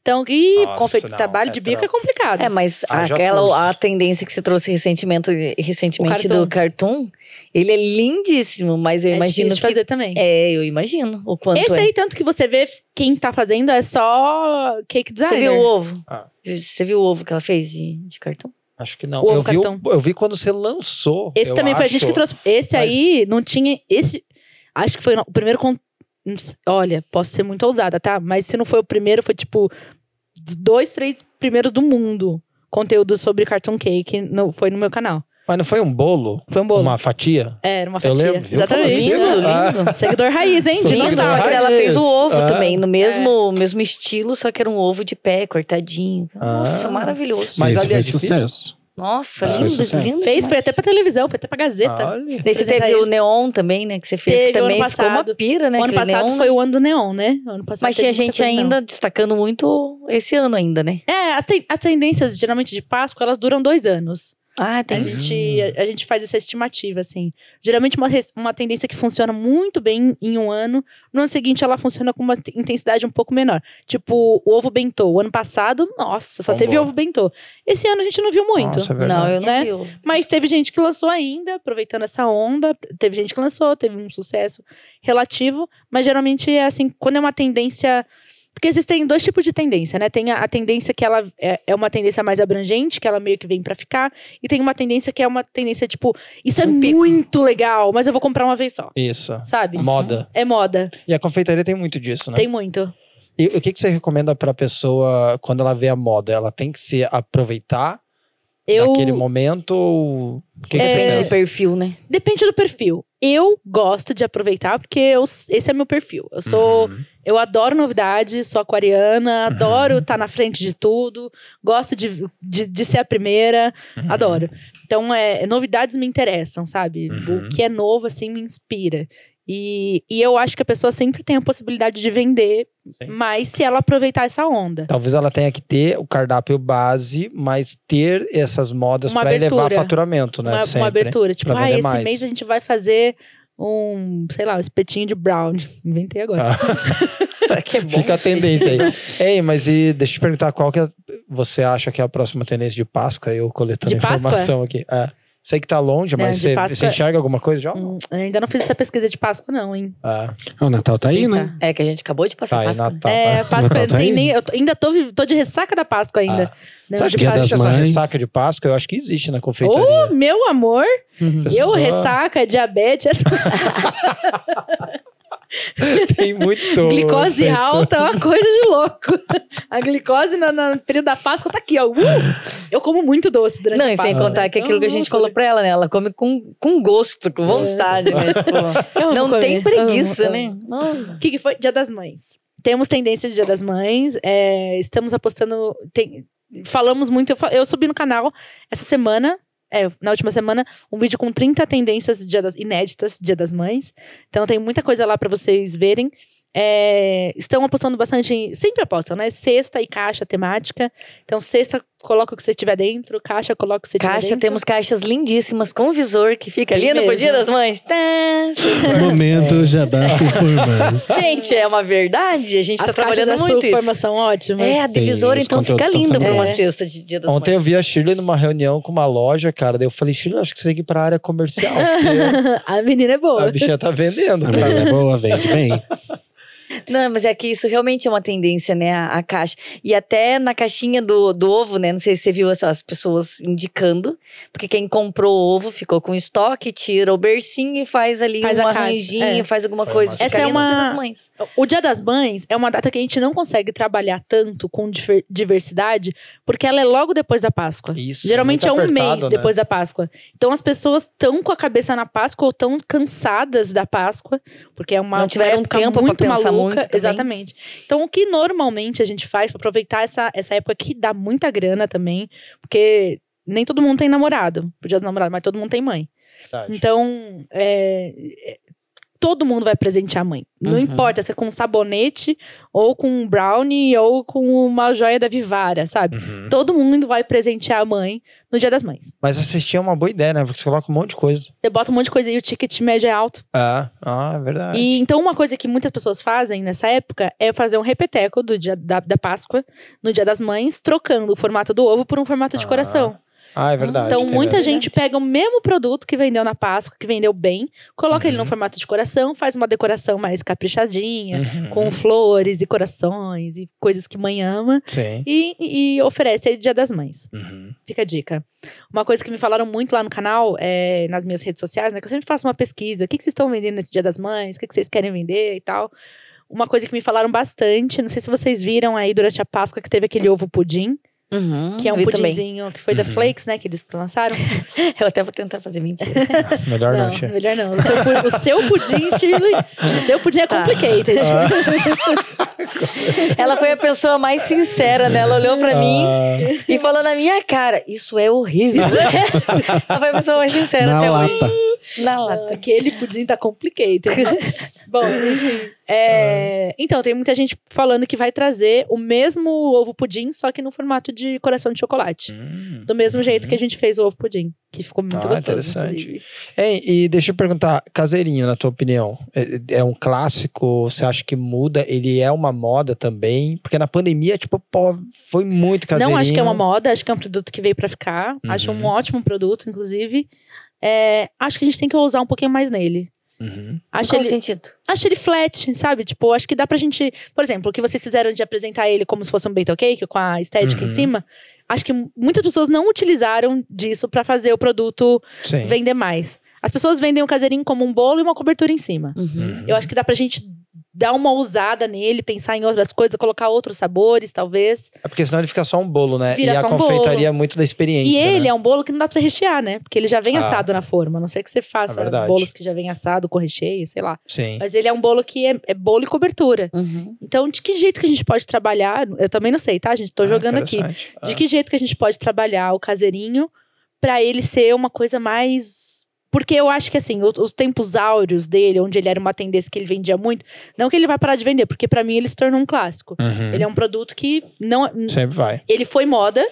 Então, e
Nossa,
confeito
não,
trabalho
é
de bico é complicado.
É, mas
Haja
aquela a tendência que você trouxe recentemente, recentemente
cartoon.
do cartoon, ele é lindíssimo, mas eu
É
imagino
difícil de
que
fazer também.
é, eu imagino o quanto
Esse
é.
aí, tanto que você vê quem tá fazendo é só cake
Você
designer.
viu o ovo?
Ah.
Você viu o ovo que ela fez de, de cartão?
Acho que não.
O
eu, vi, o-
cartão.
eu vi quando você lançou.
Esse
eu
também foi a gente
acho.
que trouxe. Esse
mas-
aí não tinha. Esse. Acho que foi o primeiro. con- Olha, posso ser muito ousada, tá? Mas se não foi o primeiro, foi tipo. dos Dois, três primeiros do mundo. Conteúdo sobre cartoon cake no, foi no meu canal.
Mas não foi um bolo?
Foi um bolo.
Uma fatia?
É, era uma
Eu
fatia.
lembro, viu?
Exatamente.
Falando
Lindo, lindo.
Seguidor raiz, hein? Dinossauro.
que ela fez o ovo
Ah.
também, no mesmo, mesmo estilo, só que era um ovo de pé, cortadinho. Nossa,
Ah.
maravilhoso.
Mas ali é
foi sucesso.
Nossa,
Ah,
foi
lindo, lindo.
Fez, foi até pra televisão, foi até pra Gazeta.
Olha.
Daí você
apresentar
teve
ele.
o Neon também, né? Que você fez,
Teve
que também ficou uma pira, né?
o ano passado
neon,
foi
né?
o ano do Neon, né? O ano passado
Mas tinha gente ainda
não.
destacando muito esse ano ainda, né?
É, as, ten- as tendências, geralmente de Páscoa, elas duram dois anos.
Ah,
A
tem.
gente, a, a gente faz essa estimativa, assim. Geralmente, uma, uma tendência que funciona muito bem em um ano, no ano seguinte ela funciona com uma te- intensidade um pouco menor. Tipo, o ovo bentô. O ano passado, nossa, só
Bombou.
teve ovo bentô. Esse ano a gente não viu muito.
Nossa, é
Não, eu não
Né?
vi. ovo.
Mas teve gente que lançou ainda, aproveitando essa onda. Teve gente que lançou, teve um sucesso relativo. Mas geralmente é assim, quando é uma tendência. Porque existem dois tipos de tendência, né? Tem a, a tendência que ela é, é uma tendência mais abrangente, que ela meio que vem pra ficar. E tem uma tendência que é uma tendência tipo, isso é
Um pico.
muito legal, mas eu vou comprar uma vez só.
Isso.
Sabe?
Moda.
É moda.
E a confeitaria tem muito disso, né?
Tem muito.
E o que, que você recomenda pra pessoa quando ela vê a moda? Ela tem que se aproveitar
Eu,
daquele momento? ou que, que
É,
você
Depende de perfil, né?
Depende do perfil. Eu gosto de aproveitar porque eu- esse é meu perfil. Eu sou,
Uhum.
eu adoro novidade, sou aquariana, adoro estar na frente de tudo, gosto de, de, de ser a primeira,
Uhum.
adoro. Então, é, novidades me interessam, sabe?
Uhum.
O que é novo, assim, me inspira. E, e eu acho que a pessoa sempre tem a possibilidade de vender
Sim.
mais se ela aproveitar essa onda.
Talvez ela tenha que ter o cardápio base, mas ter essas modas
Uma
para elevar
abertura.
faturamento, né?
uma, uma
Sempre.
abertura. Tipo, ah, esse
mais."
mês a gente vai fazer um, sei lá, um espetinho de brown. Inventei agora.
Ah,
Será que é bom?
Fica a tendência aí. Ei, mas e deixa eu te perguntar qual que é- você acha que é a próxima tendência de Páscoa? Eu coletando
De Páscoa?
informação aqui. É. Sei que tá longe,
Não,
mas você,
Páscoa-
enxerga alguma coisa já?
Hum, eu ainda não fiz essa pesquisa de Páscoa, não, hein?
Ah,
O Natal tá aí, né?
É que a gente acabou de passar
tá
Páscoa.
Natal.
É,
Ah.
Páscoa
Natal
não
tá
tem
aí?
nem. Eu tô- ainda tô, tô de ressaca da Páscoa ainda.
Ah.
Não,
Você acha
de
que existe essa ressaca de Páscoa? Eu acho que existe na confeitaria.
Ô, meu amor,
Uhum.
Pessoa-
eu ressaca, diabetes,
Tem muito.
glicose alta, é uma coisa de louco. A glicose no, no período da Páscoa tá aqui, ó. Uh! eu como muito doce durante
Não,
a
e sem
Páscoa.
contar que
Então,
aquilo que a gente
loucura.
falou pra ela, né? Ela come com, com gosto, com vontade, né? Tipo, não
comer,
tem preguiça,
amo,
né?
amo.
Não.
O que, que foi? Dia das Mães. Temos tendência de Dia das Mães. é, estamos apostando. tem- falamos muito. Eu, eu subi no canal essa semana. É, na última semana, um vídeo com 30 tendências dia das- inéditas Dia das Mães. Então tem muita coisa lá pra vocês verem. É, estão apostando bastante. em- sempre apostam, né? Cesta e caixa temática. Então, cesta, coloca o que você tiver dentro. Caixa, coloca o que você tiver
Caixa,
dentro.
temos caixas lindíssimas com visor que fica ali no. Dia das Mães. Tá.
Momento já dá informações.
Gente, é uma verdade. A gente
As
tá
caixas
trabalhando muito isso.
são ótimas.
É, a divisora então fica linda pra uma
ficando
cesta de Dia das
Ontem eu
Mães.
vi a Shirley numa reunião com uma loja, cara. Daí eu falei, Shirley, acho que você tem que ir pra área comercial.
a menina é boa.
a bichinha tá vendendo,
A
cara.
menina é boa, vende bem.
Não, mas é que isso realmente é uma tendência, né? A, a caixa. E até na caixinha do, do ovo, né? Não sei se você viu as, as pessoas indicando. Porque quem comprou o ovo ficou com estoque, tira o bercinho e faz ali
Faz
um arranjinho,
é.
faz alguma
Foi
coisa.
uma-
Essa é
no Dia
uma-
das Mães.
O Dia das Mães é uma data que a gente não consegue trabalhar tanto com diversidade, porque ela é logo depois da Páscoa.
Isso,
Geralmente é um
apertado,
mês
né?
depois da Páscoa. Então as pessoas estão com a cabeça na Páscoa ou estão cansadas da Páscoa, porque é uma,
Não tiveram
uma época
tempo pra
muito
pensar
maluca.
Muito também.
Exatamente. Então o que normalmente a gente faz para aproveitar essa, essa época que dá muita grana também, porque nem todo mundo tem namorado, pro dia dos namorados, mas todo mundo tem mãe.
Verdade.
Então, é, todo mundo vai presentear a mãe. Não
Uhum.
importa se é com um sabonete, ou com um brownie, ou com uma joia da Vivara, sabe?
Uhum.
Todo mundo vai presentear a mãe no Dia das Mães.
Mas assistir é uma boa ideia, né? Porque você coloca um monte de coisa.
Você bota um monte de coisa e o ticket médio é alto.
Ah, ah é verdade.
E então, uma coisa que muitas pessoas fazem nessa época é fazer um repeteco do dia da, da Páscoa, no Dia das Mães, trocando o formato do ovo por um formato de
Ah,
coração.
Ah, é verdade.
Então,
tem
muita
verdade.
gente pega o mesmo produto que vendeu na Páscoa, que vendeu bem, coloca ele
Uhum.
no formato de coração, faz uma decoração mais caprichadinha,
Uhum.
com flores e corações e coisas que mãe ama,
Sim.
e, e oferece aí Dia das Mães.
Uhum.
Fica a dica. Uma coisa que me falaram muito lá no canal, é, nas minhas redes sociais, né? Que eu sempre faço uma pesquisa. O que, que vocês estão vendendo nesse Dia das Mães? O que, que vocês querem vender e tal. Uma coisa que me falaram bastante, não sei se vocês viram aí durante a Páscoa que teve aquele ovo pudim,
Uhum,
que é um
também.
pudinzinho que foi da
Uhum.
Flakes, né? Que eles lançaram.
Eu até vou tentar fazer mentira.
Melhor não,
Não, melhor não. O seu, o seu pudim, Shirley, o seu pudim é
Tá.
complicated.
Ela foi a pessoa mais sincera, né? Ela olhou pra mim
Ah,
e falou na minha cara: Isso é horrível. Ela foi a pessoa mais sincera
Na
até
lata.
hoje. Na lata.
Aquele pudim tá complicated. Bom, enfim. É, Então, tem muita gente falando que vai trazer o mesmo ovo pudim, só que no formato de coração de chocolate.
hum.
Do mesmo jeito que a gente fez o ovo pudim, que ficou muito
Ah,
gostoso.
interessante. e deixa eu perguntar, caseirinho, na tua opinião, é, é um clássico? Você acha que muda? Ele é uma moda também? Porque na pandemia, tipo, pô, foi muito caseirinho.
Não acho que é uma moda, acho que é um produto que veio pra ficar. Acho um
Uhum.
ótimo produto, inclusive. É, acho que a gente tem que ousar um pouquinho mais nele.
Uhum.
Acho
Qual
ele,
sentido?
acho ele flat, sabe? Tipo, acho que dá pra gente. Por exemplo, o que vocês fizeram de apresentar ele como se fosse um bento cake, com a estética
Uhum.
em cima. Acho que muitas pessoas não utilizaram disso pra fazer o produto
Sim.
vender mais. As pessoas vendem o caseirinho como um bolo e uma cobertura em cima.
Uhum.
Eu acho que dá pra gente dar uma ousada nele, pensar em outras coisas, colocar outros sabores, talvez.
É porque senão ele fica só um bolo, né?
Vira
e a
um
confeitaria
bolo.
é muito da experiência.
E ele
né?
é um bolo que não dá pra você rechear, né? Porque ele já vem
Ah.
assado na forma. A não ser que você faça
É verdade.
bolos que já vem assado com recheio, sei lá.
Sim.
Mas ele é um bolo que é, é bolo e cobertura.
Uhum.
Então, de que jeito que a gente pode trabalhar? Eu também não sei, tá, gente? Tô
Ah,
jogando aqui.
interessante.
De
Ah.
que jeito que a gente pode trabalhar o caseirinho pra ele ser uma coisa mais. Porque eu acho que, assim, os tempos áureos dele, onde ele era uma tendência que ele vendia muito, não que ele vai parar de vender, porque pra mim ele se tornou um clássico.
Uhum.
Ele é um produto que não.
Sempre vai.
Ele foi moda,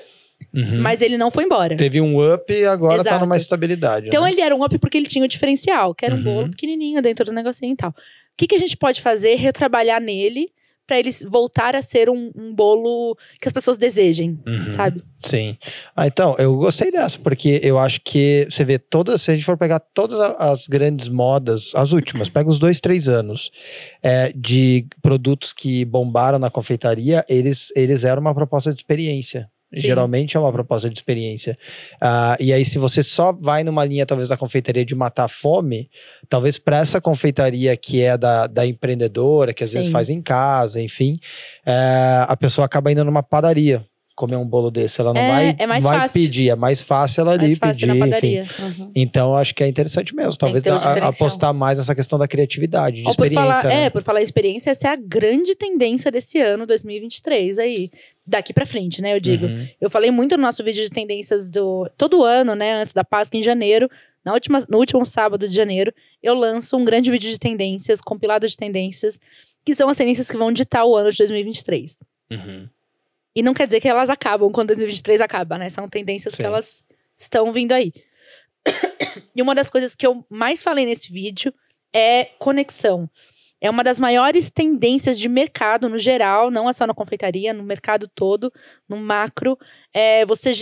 Uhum.
mas ele não foi embora.
Teve um up e agora tá
Exato.
numa estabilidade.
Então
né?
ele era um up porque ele tinha o diferencial, que era um
Uhum.
bolo pequenininho dentro do negocinho e tal. O que, que a gente pode fazer? Retrabalhar nele pra ele voltar a ser um, um bolo que as pessoas desejem,
Uhum.
sabe?
Sim. Ah, então, eu gostei dessa, porque eu acho que você vê todas, se a gente for pegar todas as grandes modas, as últimas, pega os dois, três anos é, de produtos que bombaram na confeitaria, eles, eles eram uma proposta de experiência.
Sim.
Geralmente é uma proposta de experiência. Ah, e aí, se você só vai numa linha, talvez, da confeitaria de matar a fome, talvez para essa confeitaria que é da, da empreendedora, que às vezes
Sim.
faz em casa, enfim, é, a pessoa acaba indo numa padaria comer um bolo desse. Ela não
É-
vai,
é mais
vai
fácil.
pedir, é mais fácil ela ali
Mais fácil
pedir, enfim.
Uhum.
Então, acho que é interessante mesmo. Talvez a- apostar mais nessa questão da criatividade, de
por
experiência.
falar,
né?
É, por falar experiência, essa é a grande tendência desse ano, 2023, aí. Daqui pra frente, né, eu digo.
Uhum.
Eu falei muito no nosso vídeo de tendências do todo ano, né, antes da Páscoa, em janeiro, na última, no último sábado de janeiro, eu lanço um grande vídeo de tendências, compilado de tendências, que são as tendências que vão ditar o ano de 2023.
Uhum.
E não quer dizer que elas acabam quando 2023 acaba, né? São tendências
Sim.
que elas estão vindo aí. E uma das coisas que eu mais falei nesse vídeo é conexão. É uma das maiores tendências de mercado no geral, não é só na confeitaria, no mercado todo, no macro, é você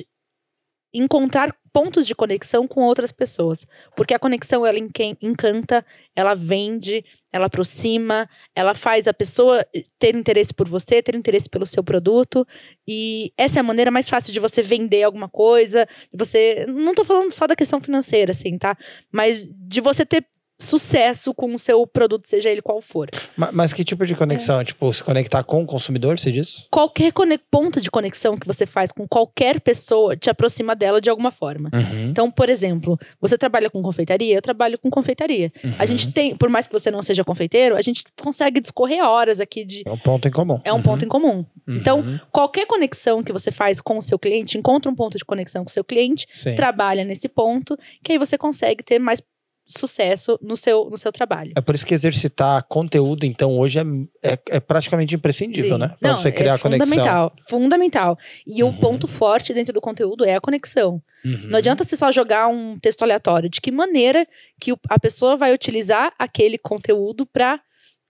encontrar pontos de conexão com outras pessoas, porque a conexão ela encanta, ela vende, ela aproxima, ela faz a pessoa ter interesse por você, ter interesse pelo seu produto, e essa é a maneira mais fácil de você vender alguma coisa, de você, não tô falando só da questão financeira assim, tá? Mas de você ter sucesso com o seu produto, seja ele qual for.
Ma- Mas, que tipo de
É.
conexão? Tipo, se conectar com o consumidor, você diz?
Qualquer ponto de conexão que você faz com qualquer pessoa te aproxima dela de alguma forma.
Uhum.
Então, por exemplo, você trabalha com confeitaria, eu trabalho com confeitaria. A
Uhum.
gente tem, por mais que você não seja confeiteiro, a gente consegue discorrer horas aqui de.
É um ponto em comum.
É um ponto em comum. Então,
Uhum.
Qualquer conexão que você faz com o seu cliente, encontra um ponto de conexão com o seu cliente,
Sim.
trabalha nesse ponto, que aí você consegue ter mais sucesso no seu, no seu trabalho.
É por isso que exercitar conteúdo, então, hoje é, é, é praticamente imprescindível,
Sim.
né? Pra
Não,
você criar
é
conexão.
fundamental, fundamental. E
Uhum.
o ponto forte dentro do conteúdo é a conexão.
Uhum.
Não adianta você só jogar um texto aleatório. De que maneira que a pessoa vai utilizar aquele conteúdo para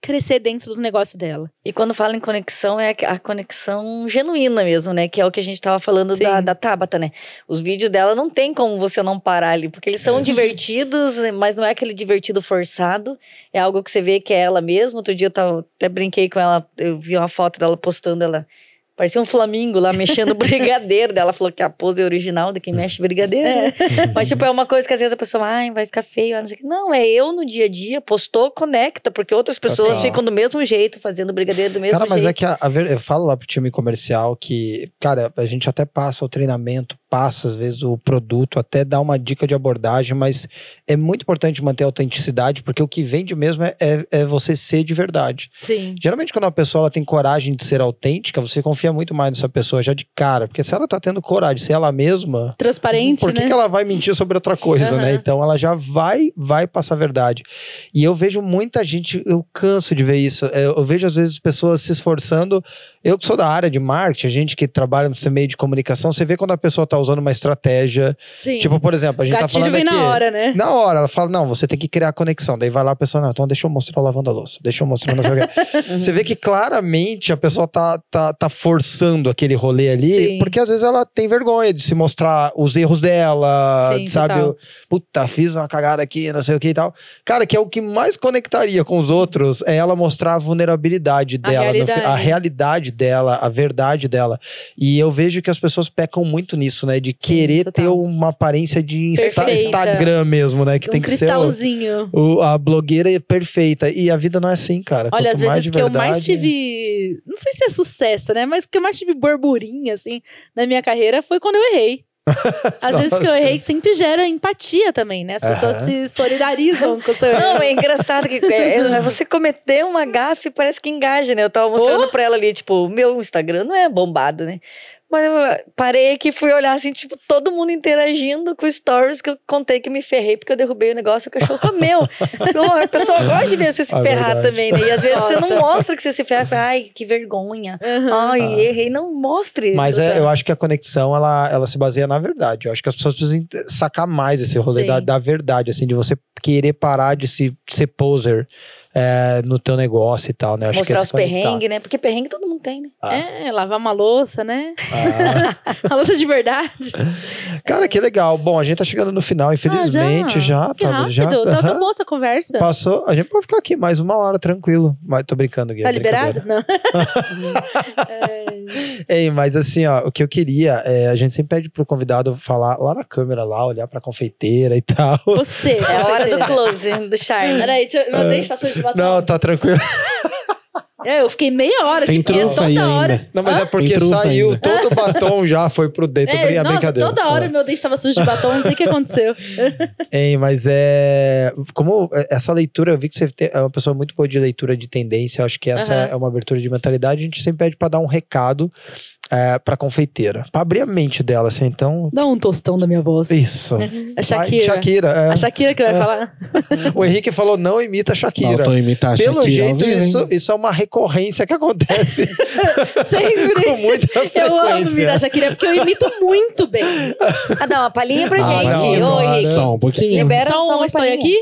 crescer dentro do negócio dela.
E quando fala em conexão, é a conexão genuína mesmo, né? Que é o que a gente tava falando da, da Tabata, né? Os vídeos dela não tem como você não parar ali, porque eles são
É.
divertidos, mas não é aquele divertido forçado. É algo que você vê que é ela mesma. Outro dia eu tava, até brinquei com ela, eu vi uma foto dela postando ela. Parecia um flamingo lá mexendo o brigadeiro dela. Ela falou que a pose é original de quem mexe brigadeiro. né? Mas, tipo, é uma coisa que às vezes a pessoa, ai, vai ficar feio. Não, sei o quê. não, é eu no dia a dia, postou, conecta, porque outras pessoas
Total.
ficam do mesmo jeito, fazendo brigadeiro do mesmo
Cara, mas
jeito.
é que a, a ver- eu falo lá pro time comercial que, cara, a gente até passa o treinamento, passa às vezes o produto, até dá uma dica de abordagem, mas é muito importante manter a autenticidade, porque o que vende mesmo é, é, é você ser de verdade.
Sim.
Geralmente, quando uma pessoa ela tem coragem de ser autêntica, você confia muito mais nessa pessoa já de cara, porque se ela tá tendo coragem de ser ela mesma,
Transparente,
por que,
né?
que ela vai mentir sobre outra coisa, né?
Aham.
Então ela já vai vai passar a verdade. E eu vejo muita gente, eu canso de ver isso. É, Eu vejo às vezes pessoas se esforçando. Eu que sou da área de marketing, a gente que trabalha nesse meio de comunicação, você vê quando a pessoa tá usando uma estratégia.
Sim.
Tipo, por exemplo, a gente tá
Gatilho
falando
vem
aqui.
na hora, né?
Na hora, ela fala, não, você tem que criar conexão. Daí vai lá a pessoa, não, então deixa eu mostrar lavando a louça, deixa eu mostrar não sei o quê.
Uhum.
Você vê que claramente a pessoa tá, tá, tá forçando aquele rolê ali,
Sim.
porque às vezes ela tem vergonha de se mostrar os erros dela,
Sim,
sabe? Eu, Puta, fiz uma cagada aqui, não sei o que e tal. Cara, que é o que mais conectaria com os outros é ela mostrar a vulnerabilidade
A
dela, no
realidade.
a realidade dela, a verdade dela. E eu vejo que as pessoas pecam muito nisso, né? De querer
total.
ter uma aparência de Insta-. Instagram mesmo, né? Que
um
tem que ser o- a blogueira é perfeita. E a vida não é assim, cara.
Olha,
Quanto
às vezes que eu mais
verdade-
tive. Não sei se é sucesso, né? Mas que eu mais tive burburinho, assim, na minha carreira foi quando eu errei. Às vezes que eu errei sempre gera empatia também, né? As pessoas
Aham.
se solidarizam com o seu erro.
Não, é engraçado que é, é, você cometer uma gafe parece que engaja, né? Eu tava mostrando
Oh.
pra ela ali, tipo, meu Instagram não é bombado, né? Mas eu parei aqui e fui olhar assim, tipo, todo mundo interagindo com stories que eu contei que me ferrei porque eu derrubei o negócio e o cachorro comeu. Então, a pessoa gosta de ver você se
É
ferrar
verdade.
também, né? E às vezes você não mostra que você se ferra. Ai, que vergonha.
Aham.
Ai,
Ah.
errei. Não mostre.
Mas é, eu acho que a conexão, ela, ela se baseia na verdade. Eu acho que as pessoas precisam sacar mais esse rolê da, da verdade, assim, de você querer parar de se, ser poser é, no teu negócio e tal, né? Eu acho que é
Mostrar os perrengues, né? Porque perrengue todo mundo tem, né?
Ah.
É, lavar uma louça, né?
Ah.
A louça de verdade.
Cara, que legal. Bom, a gente tá chegando no final, infelizmente,
Ah,
já.
Que
tá,
rápido.
já
Tá, tá
aham.
boa essa conversa.
Passou. A gente pode ficar aqui mais uma hora, tranquilo. Mas tô brincando, Gui. é
Tá liberado? Não.
Ei, mas assim, ó, o que eu queria, é, a gente sempre pede pro convidado falar lá na câmera, lá, olhar pra confeiteira e tal.
Você.
É a hora do close, do charme.
Peraí, deixa eu, meu dente
Não, tá tranquilo.
É, eu fiquei meia hora
Tem aí
toda hora.
ainda.
Não, mas
Hã?
é porque
Tem
saiu,
ainda.
todo o batom já foi pro dentro.
É,
É,
nossa,
brincadeira.
toda hora meu dente tava sujo de batom, não sei o que aconteceu.
Hein, mas é. Como essa leitura, eu vi que você é uma pessoa muito boa de leitura de tendência. Eu acho que essa é uma abertura de mentalidade. A gente sempre pede pra dar um recado é, pra confeiteira. Pra abrir a mente dela, assim. Então,
Dá um tostão da minha voz.
isso.
A Shakira.
Vai, Shakira. é.
A Shakira que vai falar.
O Henrique falou: não imita a Shakira.
Faltou imitar a
Pelo
Shakira ao
jeito,
hein?
isso, isso é uma recorrência que acontece
Sempre.
com muita frequência.
Eu amo imitar a Shakira, porque eu imito muito bem.
Ah, dá uma palhinha pra
Ah,
gente.
não,
Ô. Henrique.
Só um pouquinho.
Libera
Só
só
um
uma
estou
palhinha.
aqui,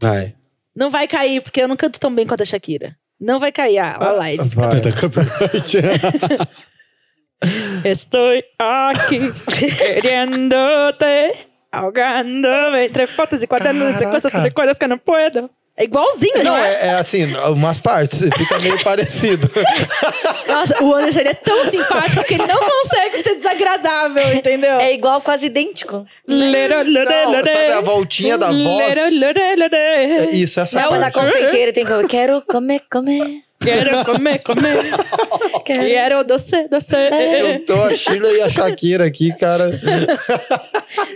Vai.
não vai cair, porque eu não canto tão bem quanto a Shakira. Não vai cair a, a live.
Vai.
Estou aqui, querendo-te, ahogando-me entre fotos e quadernos e coisas de coisas que eu não puedo. É igualzinho,
Não,
né?
é, é assim, umas partes, fica meio parecido.
Nossa, o Anderson é tão simpático que ele não consegue ser desagradável, entendeu?
É igual, quase idêntico.
Lero, lero,
Não, sabe a voltinha da voz?
Lero, lero, lero.
É Isso, essa
Não, mas a
parte.
confeiteira tem que. Quero comer, comer.
Quero comer, comer.
Quero.
Quero doce, doce.
Juntou a Sheila e a Shakira aqui, cara.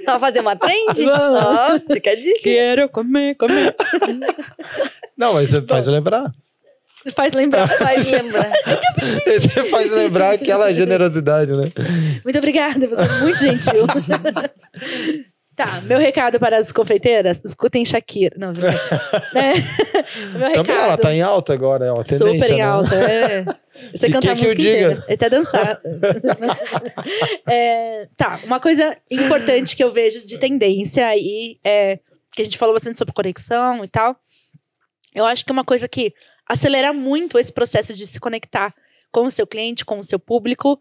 Vamos fazer uma trend?
Vamos.
Ó, fica a dica.
Quero comer, comer.
Não, mas você faz lembrar.
Faz lembrar.
Faz lembrar.
Você faz lembrar aquela generosidade, né?
Muito obrigada, você é muito gentil. tá, meu recado para as confeiteiras, escutem Shakira. Não, é, meu recado.
Também ela tá em alta agora, é uma tendência,
Super em
né?
alta, é. Você cantar a música inteira. Até dançar. É, tá, uma coisa importante que eu vejo de tendência aí é que a gente falou bastante sobre conexão e tal. Eu acho que é uma coisa que acelera muito esse processo de se conectar com o seu cliente, com o seu público,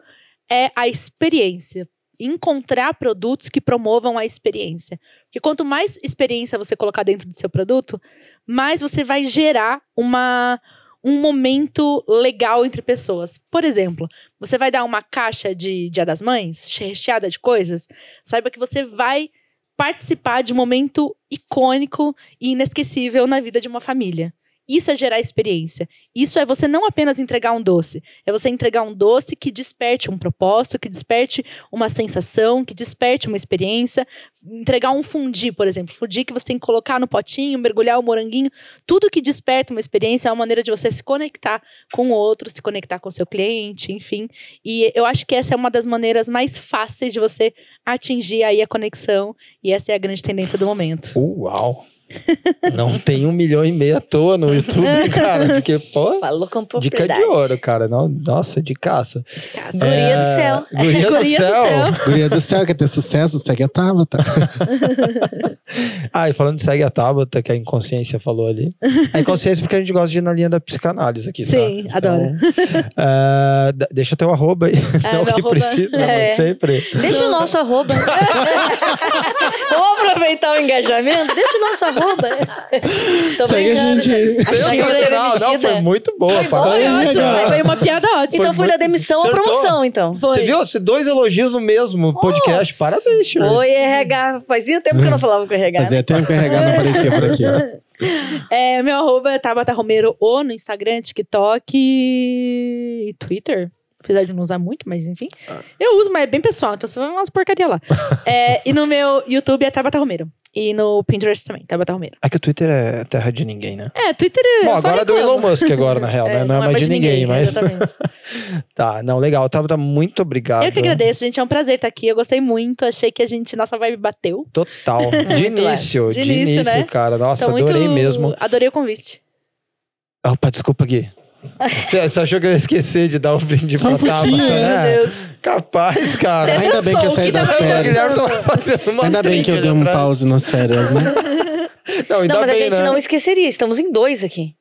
é a experiência. Encontrar produtos que promovam a experiência. Porque quanto mais experiência você colocar dentro do seu produto, mais você vai gerar uma, um momento legal entre pessoas. Por exemplo, você vai dar uma caixa de Dia das Mães, recheada de coisas, saiba que você vai participar de um momento icônico e inesquecível na vida de uma família. Isso é gerar experiência. Isso é você não apenas entregar um doce, é você entregar um doce que desperte um propósito, que desperte uma sensação, que desperte uma experiência. Entregar um fundi, por exemplo. Fundi que você tem que colocar no potinho, mergulhar o moranguinho. Tudo que desperta uma experiência é uma maneira de você se conectar com o outro, se conectar com o seu cliente, enfim. E eu acho que essa é uma das maneiras mais fáceis de você atingir aí a conexão. E essa é a grande tendência do momento.
Uau! Não tem um milhão e meio à toa no YouTube, cara. Porque, pô,
Falou com
dica
propriedade.
de ouro, cara. Não, nossa, de caça.
De casa.
Guria do céu.
Guria, do,
Guria do
céu.
céu.
Guria do céu, quer ter sucesso, segue a Tabata.
Ah, e falando de segue a Tabata, que a inconsciência falou ali. A inconsciência porque a gente gosta de ir na linha da psicanálise aqui, tá?
Sim, adoro.
ah, d- deixa teu arroba aí.
É,
é o que
arroba-
precisa, né?
É.
Mas sempre.
Deixa o nosso arroba. Vamos aproveitar o engajamento? Deixa o nosso arroba. Tô
Segue a
brincando,
gente.
Achei que
Não, não, foi muito boa.
Foi
parabéns.
ótimo,
legal.
foi uma piada ótima.
Então foi da
muito-
demissão à promoção, então.
Foi.
Você viu? Você dois elogios no mesmo podcast.
Nossa.
Parabéns, Shirley.
Oi, RH. Fazia tempo que eu não falava com o RH.
Fazia tempo que o RH não aparecia por aqui.
É, meu arroba é Tabata Romero O no Instagram, TikTok e Twitter. Apesar de não usar muito, mas enfim.
Ah.
Eu uso, mas é bem pessoal, então você vai umas porcaria lá. É, e no meu YouTube é Tabata Romero. E no Pinterest também, Tabata Romero.
É que o Twitter é terra de ninguém, né?
É, Twitter é.
Bom, agora é do. Elon Musk agora, na real, né? Não, é mais de ninguém, mas...
Exatamente.
Tá, não, legal. Tabata, muito obrigado.
Eu que agradeço, gente. É um prazer estar aqui. Eu gostei muito. Achei que a gente, nossa vibe bateu.
Total. De início, de,
De início,
início,
né?
cara. Nossa,
Então,
adorei
muito...
mesmo.
Adorei o convite.
Opa, desculpa, Gui. Você, você achou que eu ia esquecer de dar um brinde
Só
pra
um pouquinho,
Tabata,
Meu
né?
Deus.
Capaz, cara.
Até
Ainda bem que eu saí
que
das
O
férias. Ainda bem que eu dei um
atrás.
pause nas férias, né?
Não, ainda
Não, mas a
bem,
gente
né?
não esqueceria. Estamos em dois aqui.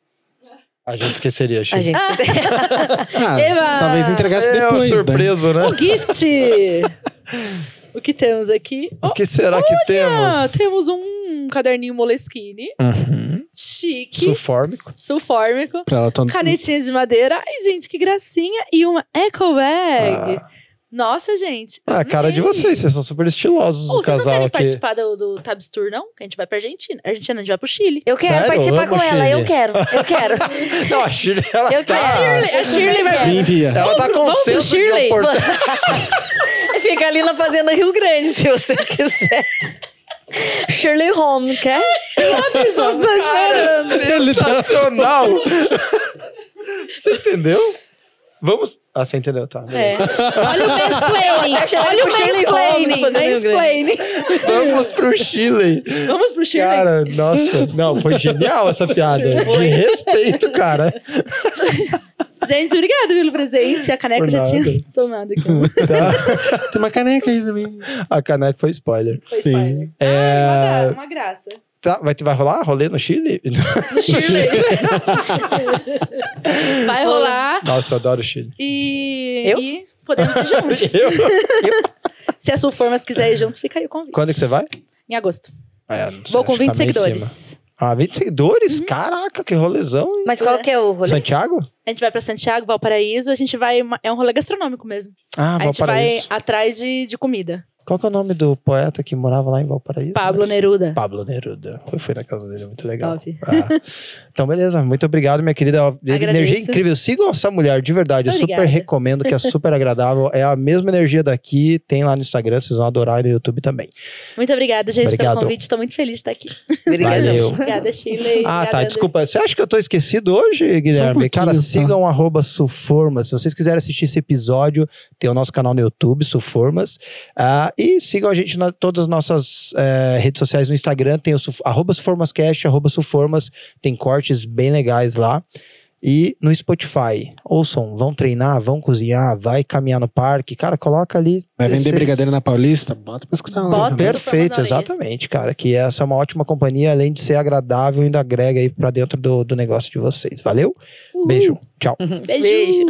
A gente esqueceria,
A gente.
Ah,
Eba!
talvez entregasse
É uma
depois, né?
surpresa, né?
O gift! o que temos aqui?
O que será que
Ah,
temos?
temos um caderninho Moleskine,
Uhum.
Chique,
Sulfórmico.
sulfórmico,
Pra ela tá...
canetinha de madeira. Ai, gente, que gracinha! E uma eco bag.
Ah.
Nossa, gente.
Ah, a cara de
amei.
vocês, vocês são super estilosos,
Ô,
o
vocês não
casal
querem
aqui.
participar do, do Tabs Tour, não? Que a gente vai pra Argentina. Argentina, a gente vai pro Chile.
Eu quero
Sério?
participar
Amo
com ela. Eu quero. Eu quero.
Não, a Shirley, ela
Eu
tá...
quero.
Shirley, a Shirley vai-
envia.
Ela tá com senso de
Shirley.
oportunidade.
Fica ali na Fazenda Rio Grande, se você quiser. Shirley Home, quer?
A pessoa tá chorando.
Sensacional! Você entendeu? Vamos... Ah, você entendeu, tá.
É.
Olha o mansplaining. Olha o mansplaining.
Grande.
mansplaining.
Vamos pro Chile.
Vamos pro Chile.
Cara, nossa. Não, foi genial essa piada. De respeito, cara.
Gente, obrigada pelo presente. A caneca já tinha tomado aqui.
Tá?
Tem uma caneca aí também.
A caneca foi spoiler.
Foi
Sim.
spoiler.
É...
Ah, uma, gra- uma graça.
Tá, vai, vai rolar rolê no Chile?
No Chile. Vai rolar.
Nossa, eu adoro o Chile.
E,
Eu?
e podemos ir juntos.
Eu?
Se a Sulformas quiser ir junto, fica aí o convite.
Quando é que você vai?
Em agosto.
É, não sei,
Vou com
acho que
20
tá
seguidores.
Ah, 20 seguidores?
Uhum.
Caraca, que rolezão, hein?
Mas qual que é o rolê?
Santiago?
A gente vai pra Santiago, Valparaíso. A gente vai. É um rolê gastronômico mesmo.
Ah,
a gente vai
Valparaíso.
atrás de, de comida.
Qual que é o nome do poeta que morava lá em Valparaíso?
Pablo
Mas-
Neruda.
Pablo Neruda. Eu fui na casa dele, muito legal.
Top.
Ah. Então, beleza. Muito obrigado, minha querida. Energia
Agradeço.
incrível. Sigam essa mulher, de verdade. Eu super
Obrigada.
recomendo, que é super agradável. É a mesma energia daqui. Tem lá no Instagram, vocês vão adorar e no YouTube também.
Muito obrigada, gente,
Obrigado.
pelo convite. Estou muito feliz de estar aqui.
Obrigadão.
Valeu.
Obrigada, Chile.
Ah,
Obrigada,
tá. Desculpa. Você acha que eu tô esquecido hoje, Guilherme?
pouquinho,
Cara,
tá.
sigam arroba Suformas. Se vocês quiserem assistir esse episódio, tem o nosso canal no YouTube, Suformas. Ah, e sigam a gente nas todas as nossas eh, redes sociais no Instagram. Tem o Suf- arroba SuformasCast, arroba Suformas. Tem cortes bem legais lá. E no Spotify. Ouçam, vão treinar, vão cozinhar, vai caminhar no parque. Cara, coloca ali.
Vai vender
esses-
brigadeiro na Paulista? Bota pra escutar lá.
Bota.
também.
Perfeito, exatamente, cara. Que essa é uma ótima companhia, além de ser agradável, ainda agrega aí pra dentro do, do negócio de vocês. Valeu?
Uhul.
Beijo. Tchau.
Beijo.
Beijo.